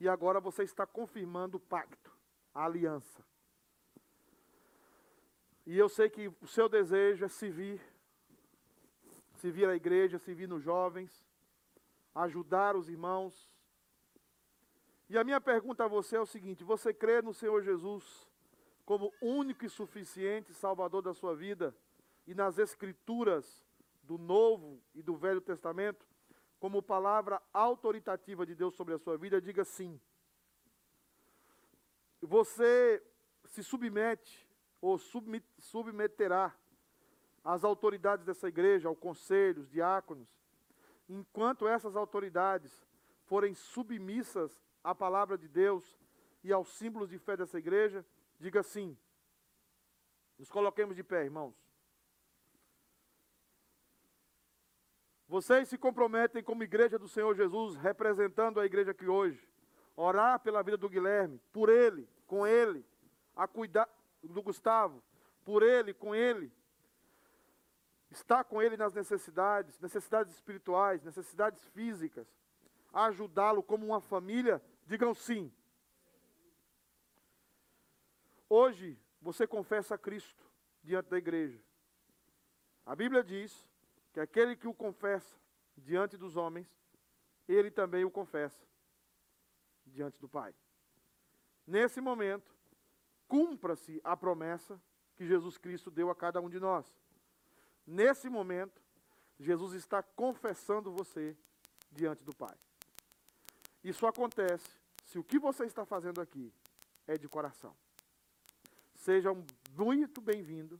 E agora você está confirmando o pacto, a aliança. E eu sei que o seu desejo é servir, servir a igreja, servir nos jovens, ajudar os irmãos. E a minha pergunta a você é o seguinte: você crê no Senhor Jesus como único e suficiente Salvador da sua vida e nas Escrituras do Novo e do Velho Testamento como palavra autoritativa de Deus sobre a sua vida? Diga sim. Você se submete ou submeterá às autoridades dessa igreja, ao conselho, os diáconos, enquanto essas autoridades forem submissas à palavra de Deus e aos símbolos de fé dessa igreja, diga sim. Nos coloquemos de pé, irmãos. Vocês se comprometem como igreja do Senhor Jesus, representando a igreja aqui hoje, orar pela vida do Guilherme, por ele, com ele, a cuidar do Gustavo, por ele, com ele, estar com ele nas necessidades, necessidades espirituais, necessidades físicas, ajudá-lo como uma família, digam sim. Hoje você confessa a Cristo diante da igreja. A Bíblia diz que aquele que o confessa diante dos homens, ele também o confessa diante do Pai. Nesse momento, cumpra-se a promessa que Jesus Cristo deu a cada um de nós. Nesse momento, Jesus está confessando você diante do Pai. Isso acontece se o que você está fazendo aqui é de coração. Seja muito bem-vindo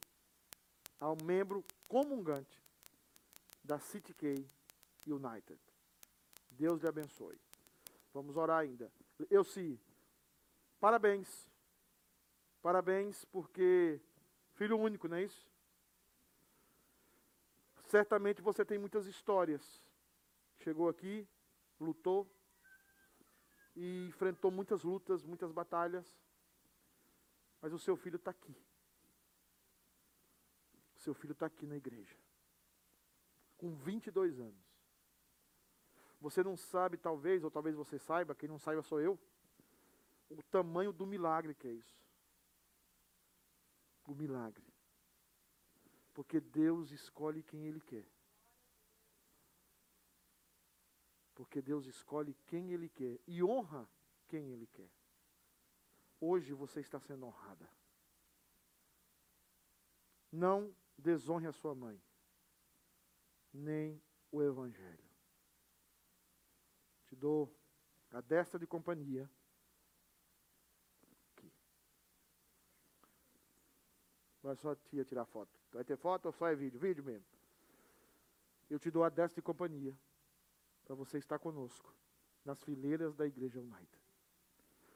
ao membro comungante da City K United. Deus lhe abençoe. Vamos orar ainda. Eu sim. Parabéns. Parabéns porque filho único, não é isso? Certamente você tem muitas histórias. Chegou aqui, lutou e enfrentou muitas lutas, muitas batalhas. Mas o seu filho está aqui. O seu filho está aqui na igreja. Com 22 anos. Você não sabe, talvez, ou talvez você saiba, quem não saiba sou eu, o tamanho do milagre que é isso. O milagre. Porque Deus escolhe quem Ele quer. Porque Deus escolhe quem Ele quer e honra quem Ele quer. Hoje você está sendo honrada. Não desonre a sua mãe, nem o Evangelho. Te dou a destra de companhia. Aqui. Vai só a tia tirar foto. Vai ter foto ou só é vídeo? Vídeo mesmo. Eu te dou a destra de companhia para você estar conosco nas fileiras da Igreja Unida.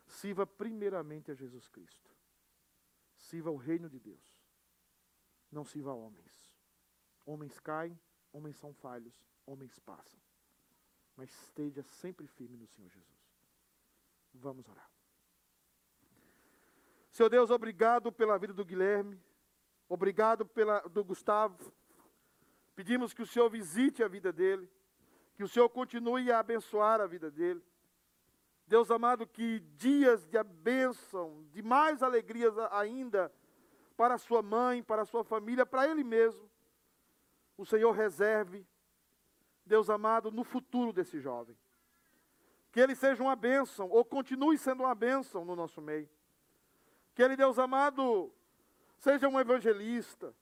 Sirva primeiramente a Jesus Cristo. Sirva o reino de Deus. Não sirva a homens. Homens caem, homens são falhos, homens passam. Mas esteja sempre firme no Senhor Jesus. Vamos orar. Senhor Deus, obrigado pela vida do Guilherme. Obrigado pela do Gustavo. Pedimos que o Senhor visite a vida dele. Que o Senhor continue a abençoar a vida dele. Deus amado, que dias de bênção, de mais alegrias ainda para sua mãe, para sua família, para ele mesmo, o Senhor reserve, Deus amado, no futuro desse jovem. Que ele seja uma bênção, ou continue sendo uma bênção no nosso meio. Que ele, Deus amado, seja um evangelista,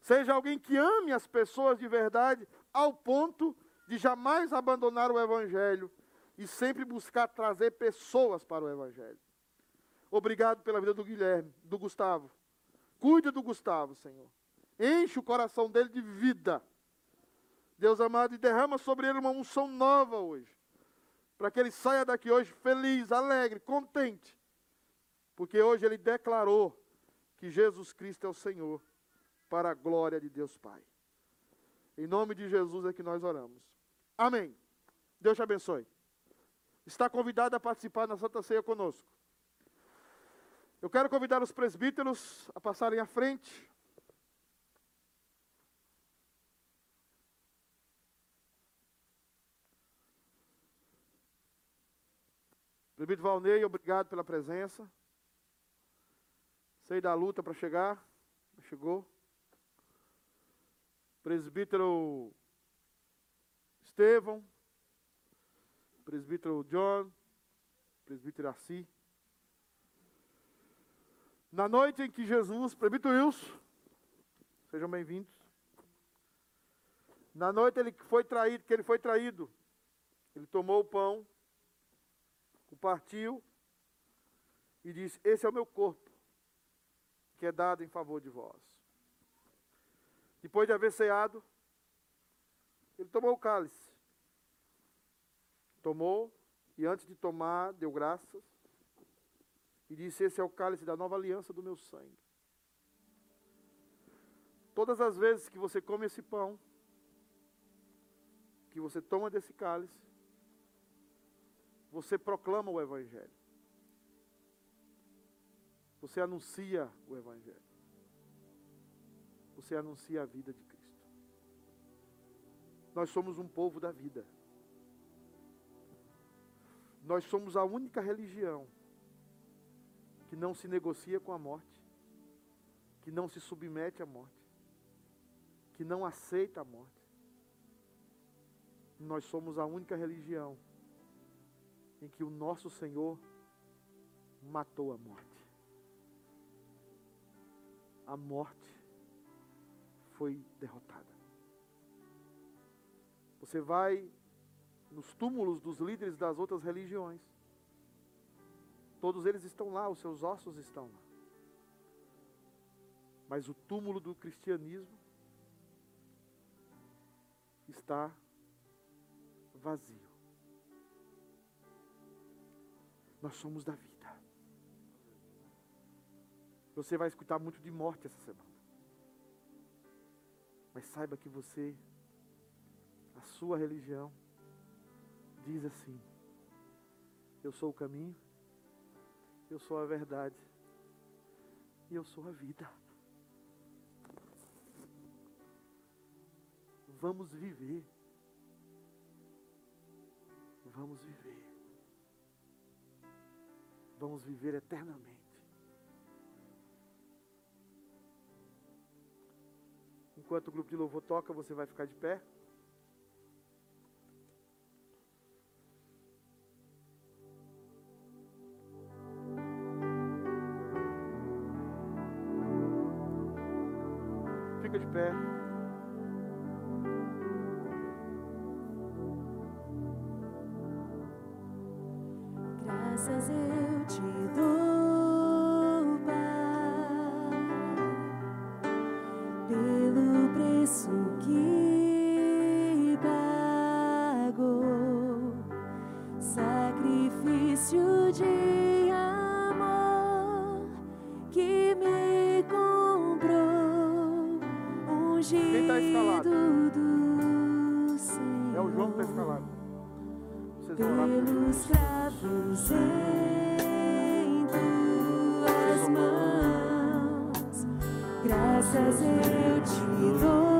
seja alguém que ame as pessoas de verdade, ao ponto de jamais abandonar o evangelho e sempre buscar trazer pessoas para o Evangelho. Obrigado pela vida do Guilherme, do Gustavo. Cuida do Gustavo, Senhor. Enche o coração dele de vida. Deus amado, e derrama sobre ele uma unção nova hoje. Para que ele saia daqui hoje feliz, alegre, contente. Porque hoje ele declarou que Jesus Cristo é o Senhor, para a glória de Deus Pai. Em nome de Jesus é que nós oramos. Amém. Deus te abençoe está convidado a participar da Santa Ceia conosco. Eu quero convidar os presbíteros a passarem à frente. Presbítero Valnei, obrigado pela presença. Sei da luta para chegar. Chegou. Presbítero Estevão. Presbítero John. Presbítero Assi. Na noite em que Jesus, presbítero Wilson, sejam bem-vindos. Na noite ele foi traído, que ele foi traído, ele tomou o pão, o partiu e disse: Esse é o meu corpo, que é dado em favor de vós. Depois de haver ceado, ele tomou o cálice. Tomou, e antes de tomar, deu graças. E disse: Esse é o cálice da nova aliança do meu sangue. Todas as vezes que você come esse pão, que você toma desse cálice, você proclama o Evangelho. Você anuncia o Evangelho. Você anuncia a vida de Cristo. Nós somos um povo da vida. Nós somos a única religião que não se negocia com a morte, que não se submete à morte, que não aceita a morte. Nós somos a única religião em que o nosso Senhor matou a morte. A morte foi derrotada. Você vai nos túmulos dos líderes das outras religiões. Todos eles estão lá, os seus ossos estão lá. Mas o túmulo do cristianismo está vazio. Nós somos da vida. Você vai escutar muito de morte essa semana. Mas saiba que você, a sua religião, diz assim: Eu sou o caminho, eu sou a verdade e eu sou a vida. Vamos viver. Vamos viver vamos viver eternamente. Enquanto o grupo de louvor toca, você vai ficar de pé. Graças eu te dou,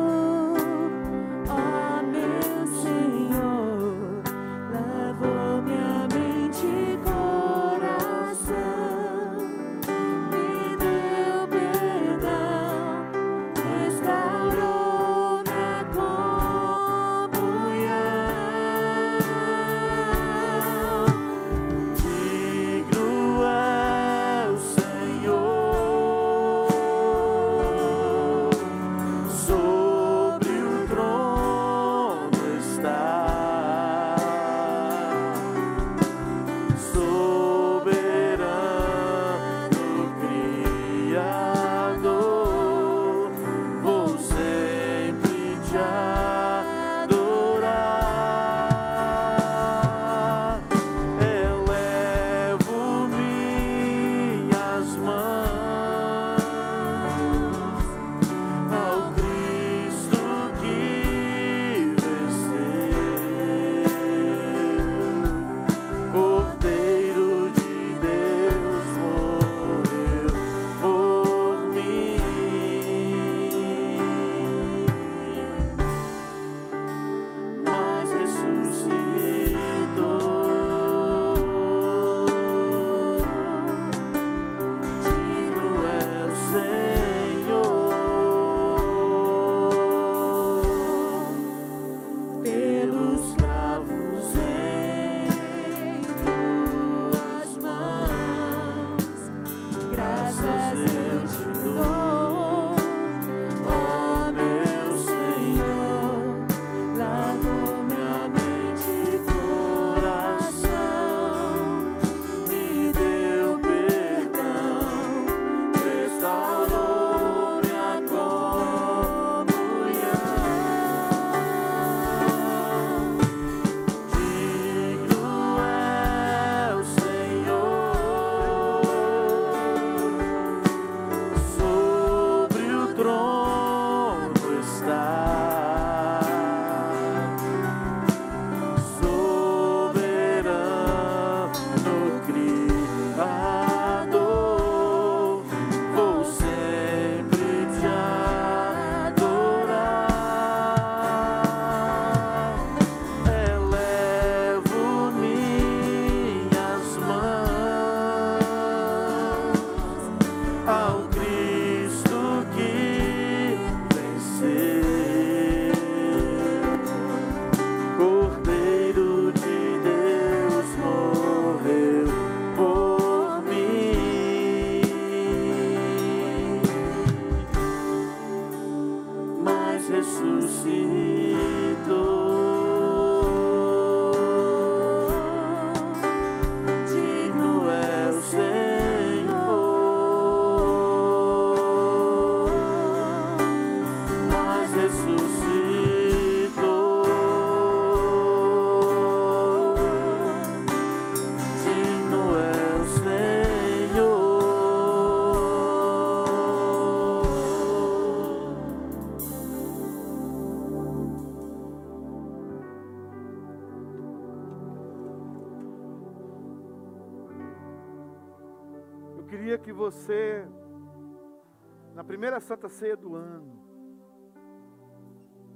você, na primeira Santa Ceia do ano,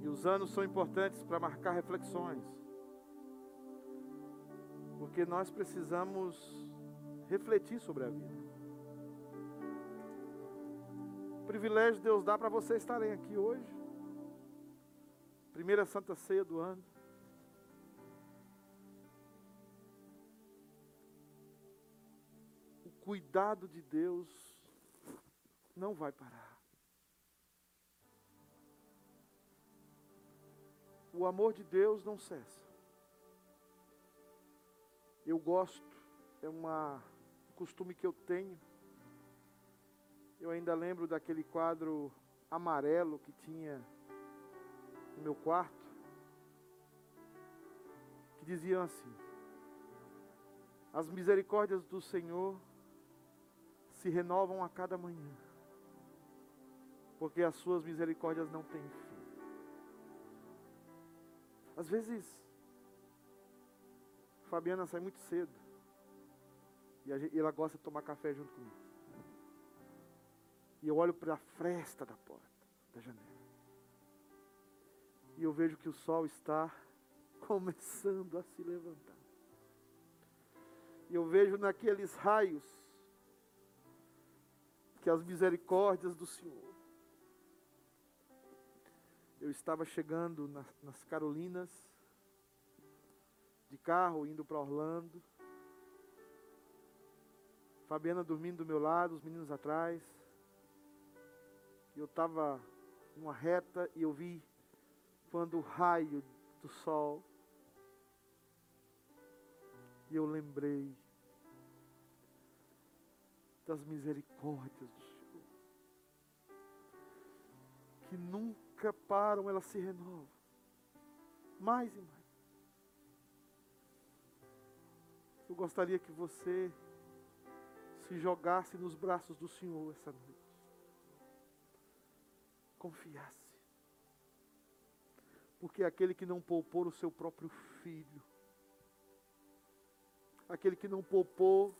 e os anos são importantes para marcar reflexões, porque nós precisamos refletir sobre a vida. O privilégio Deus dá para vocês estarem aqui hoje, primeira Santa Ceia do ano. Cuidado de Deus não vai parar. O amor de Deus não cessa. Eu gosto, é uma, um costume que eu tenho. Eu ainda lembro daquele quadro amarelo que tinha no meu quarto, que diziam assim: As misericórdias do Senhor se renovam a cada manhã, porque as suas misericórdias não têm fim. Às vezes, Fabiana sai muito cedo e, ela gosta de tomar café junto comigo. E eu olho para a fresta da porta, da janela, e eu vejo que o sol está [laughs] começando a se levantar. E eu vejo naqueles raios que as misericórdias do Senhor. Eu estava chegando na- nas Carolinas, de carro, indo para Orlando. Fabiana dormindo do meu lado, os meninos atrás. Eu estava numa reta e eu vi quando o raio do sol. E eu lembrei das misericórdias do Senhor, que nunca param, elas se renovam, mais e mais. Eu gostaria que você se jogasse nos braços do Senhor essa noite, confiasse, porque aquele que não poupou o seu próprio filho, aquele que não poupou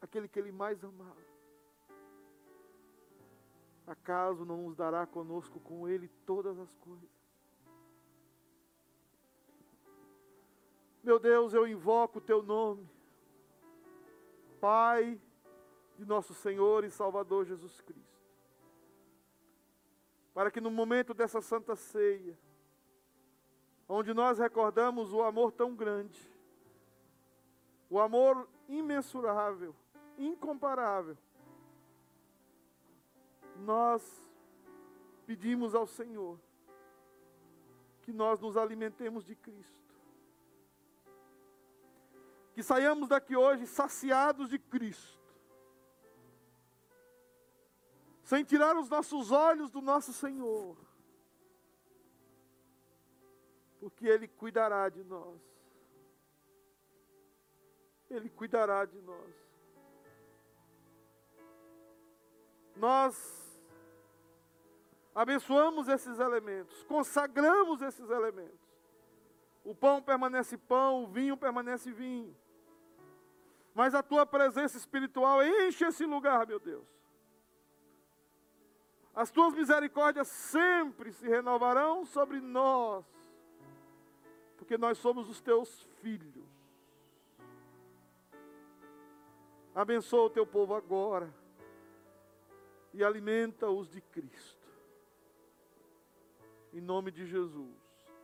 aquele que ele mais amava. Acaso não nos dará conosco com ele todas as coisas? Meu Deus, eu invoco o teu nome, Pai de nosso Senhor e Salvador Jesus Cristo, para que no momento dessa santa ceia, onde nós recordamos o amor tão grande, o amor imensurável, incomparável. Nós pedimos ao Senhor que nós nos alimentemos de Cristo. Que saiamos daqui hoje saciados de Cristo. Sem tirar os nossos olhos do nosso Senhor. Porque Ele cuidará de nós. Ele cuidará de nós. Nós abençoamos esses elementos, consagramos esses elementos. O pão permanece pão, o vinho permanece vinho. Mas a tua presença espiritual enche esse lugar, meu Deus. As tuas misericórdias sempre se renovarão sobre nós, porque nós somos os teus filhos. Abençoa o teu povo agora e alimenta-os de Cristo. Em nome de Jesus.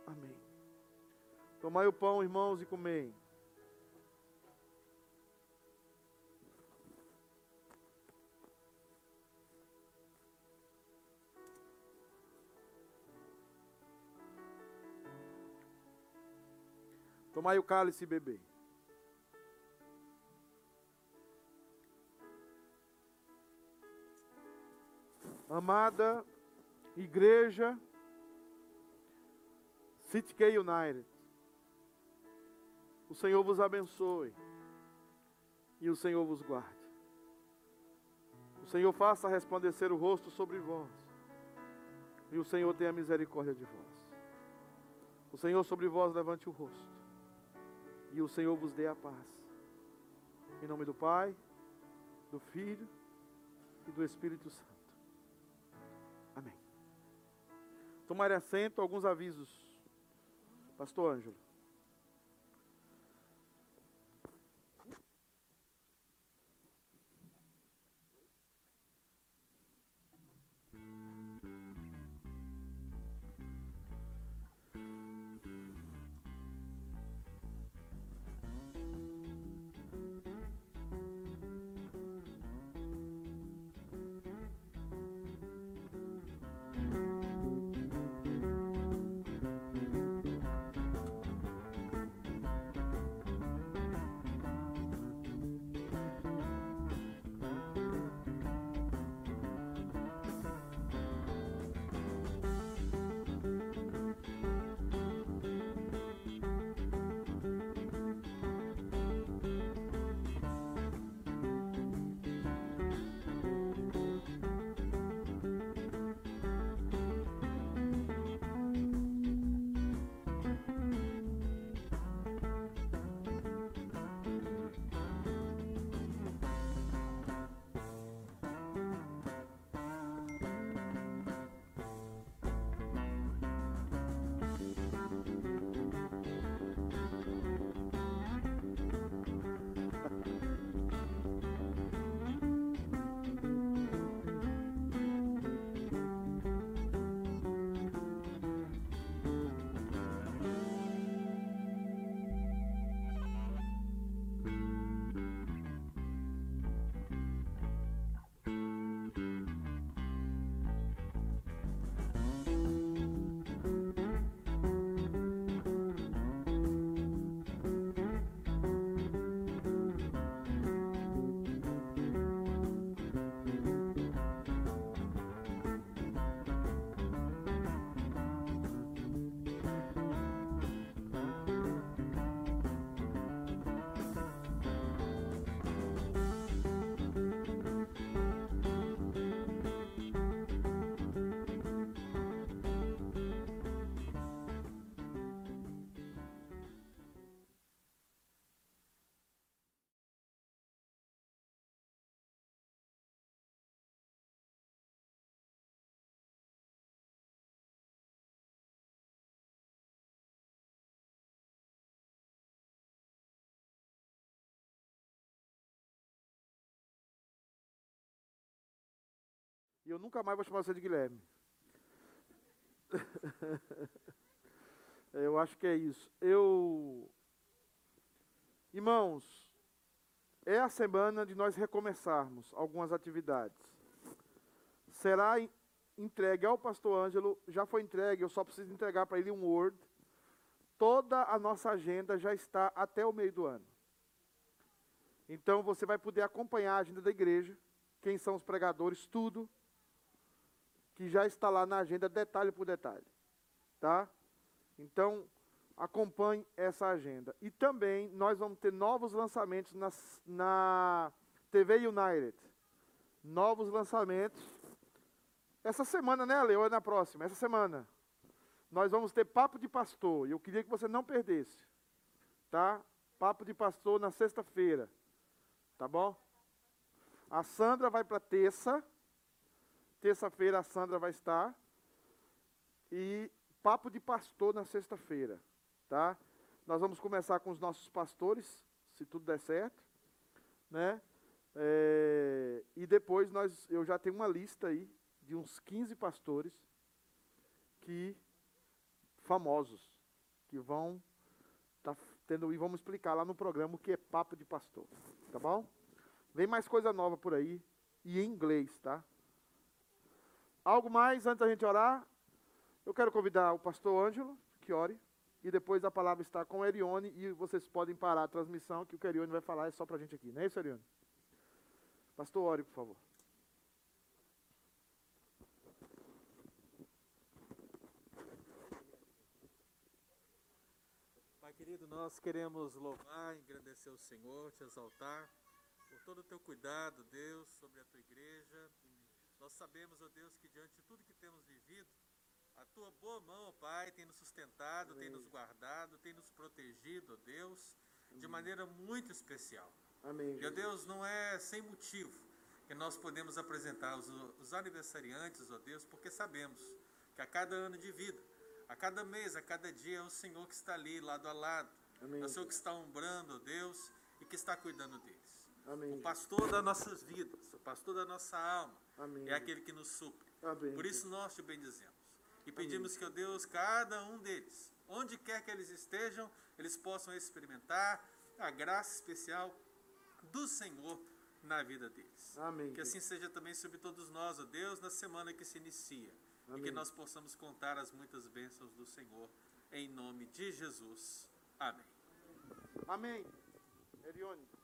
Amém. Tomai o pão, irmãos, e comei. Tomai o cálice e bebei. Amada Igreja City K United, o Senhor vos abençoe e o Senhor vos guarde. O Senhor faça resplandecer o rosto sobre vós e o Senhor tenha misericórdia de vós. O Senhor sobre vós levante o rosto e o Senhor vos dê a paz. Em nome do Pai, do Filho e do Espírito Santo. Tomare assento, alguns avisos. Pastor Ângelo. E eu nunca mais vou chamar você de Guilherme. [laughs] eu acho que é isso. Eu. Irmãos, é a semana de nós recomeçarmos algumas atividades. Será entregue ao pastor Ângelo, já foi entregue, eu só preciso entregar para ele um Word. Toda a nossa agenda já está até o meio do ano. Então você vai poder acompanhar a agenda da igreja, quem são os pregadores, tudo que já está lá na agenda, detalhe por detalhe. Tá? Então, acompanhe essa agenda. E também nós vamos ter novos lançamentos na, na TV United. Novos lançamentos. Essa semana, né, Ale? Ou é na próxima? Essa semana. Nós vamos ter Papo de Pastor. E eu queria que você não perdesse. Tá? Papo de Pastor na sexta-feira. Tá bom? A Sandra vai para terça. Terça-feira a Sandra vai estar. E papo de pastor na sexta-feira, tá? Nós vamos começar com os nossos pastores, se tudo der certo, né? É, e depois nós, eu já tenho uma lista aí de uns 15 pastores que famosos que vão tá tendo e vamos explicar lá no programa o que é papo de pastor, tá bom? Vem mais coisa nova por aí e em inglês, tá? Algo mais antes da gente orar? Eu quero convidar o pastor Ângelo, que ore, e depois a palavra está com a Erione e vocês podem parar a transmissão que o que Erione vai falar é só para a gente aqui. Não é isso, Erione? Pastor, ore, por favor. Pai querido, nós queremos louvar, engrandecer o Senhor, te exaltar por todo o teu cuidado, Deus, sobre a tua igreja. Nós sabemos, ó Deus, que diante de tudo que temos vivido, a tua boa mão, ó Pai, tem nos sustentado, tem nos guardado, tem nos protegido, ó Deus, de maneira muito especial. Amém. E, ó Deus, não é sem motivo que nós podemos apresentar os, os aniversariantes, ó Deus, porque sabemos que a cada ano de vida, a cada mês, a cada dia, é o Senhor que está ali, lado a lado. Amém. É o Senhor que está umbrando, ó Deus, e que está cuidando deles. Amém. O pastor das nossas vidas, o pastor da nossa alma, Amém. é aquele que nos supre. Amém. Por isso nós te bendizemos. E pedimos que, ó Deus, cada um deles, onde quer que eles estejam, eles possam experimentar a graça especial do Senhor na vida deles. Amém. Que assim seja também sobre todos nós, ó Deus, na semana que se inicia. E Amém. que nós possamos contar as muitas bênçãos do Senhor. Em nome de Jesus. Amém. Amém. Erione.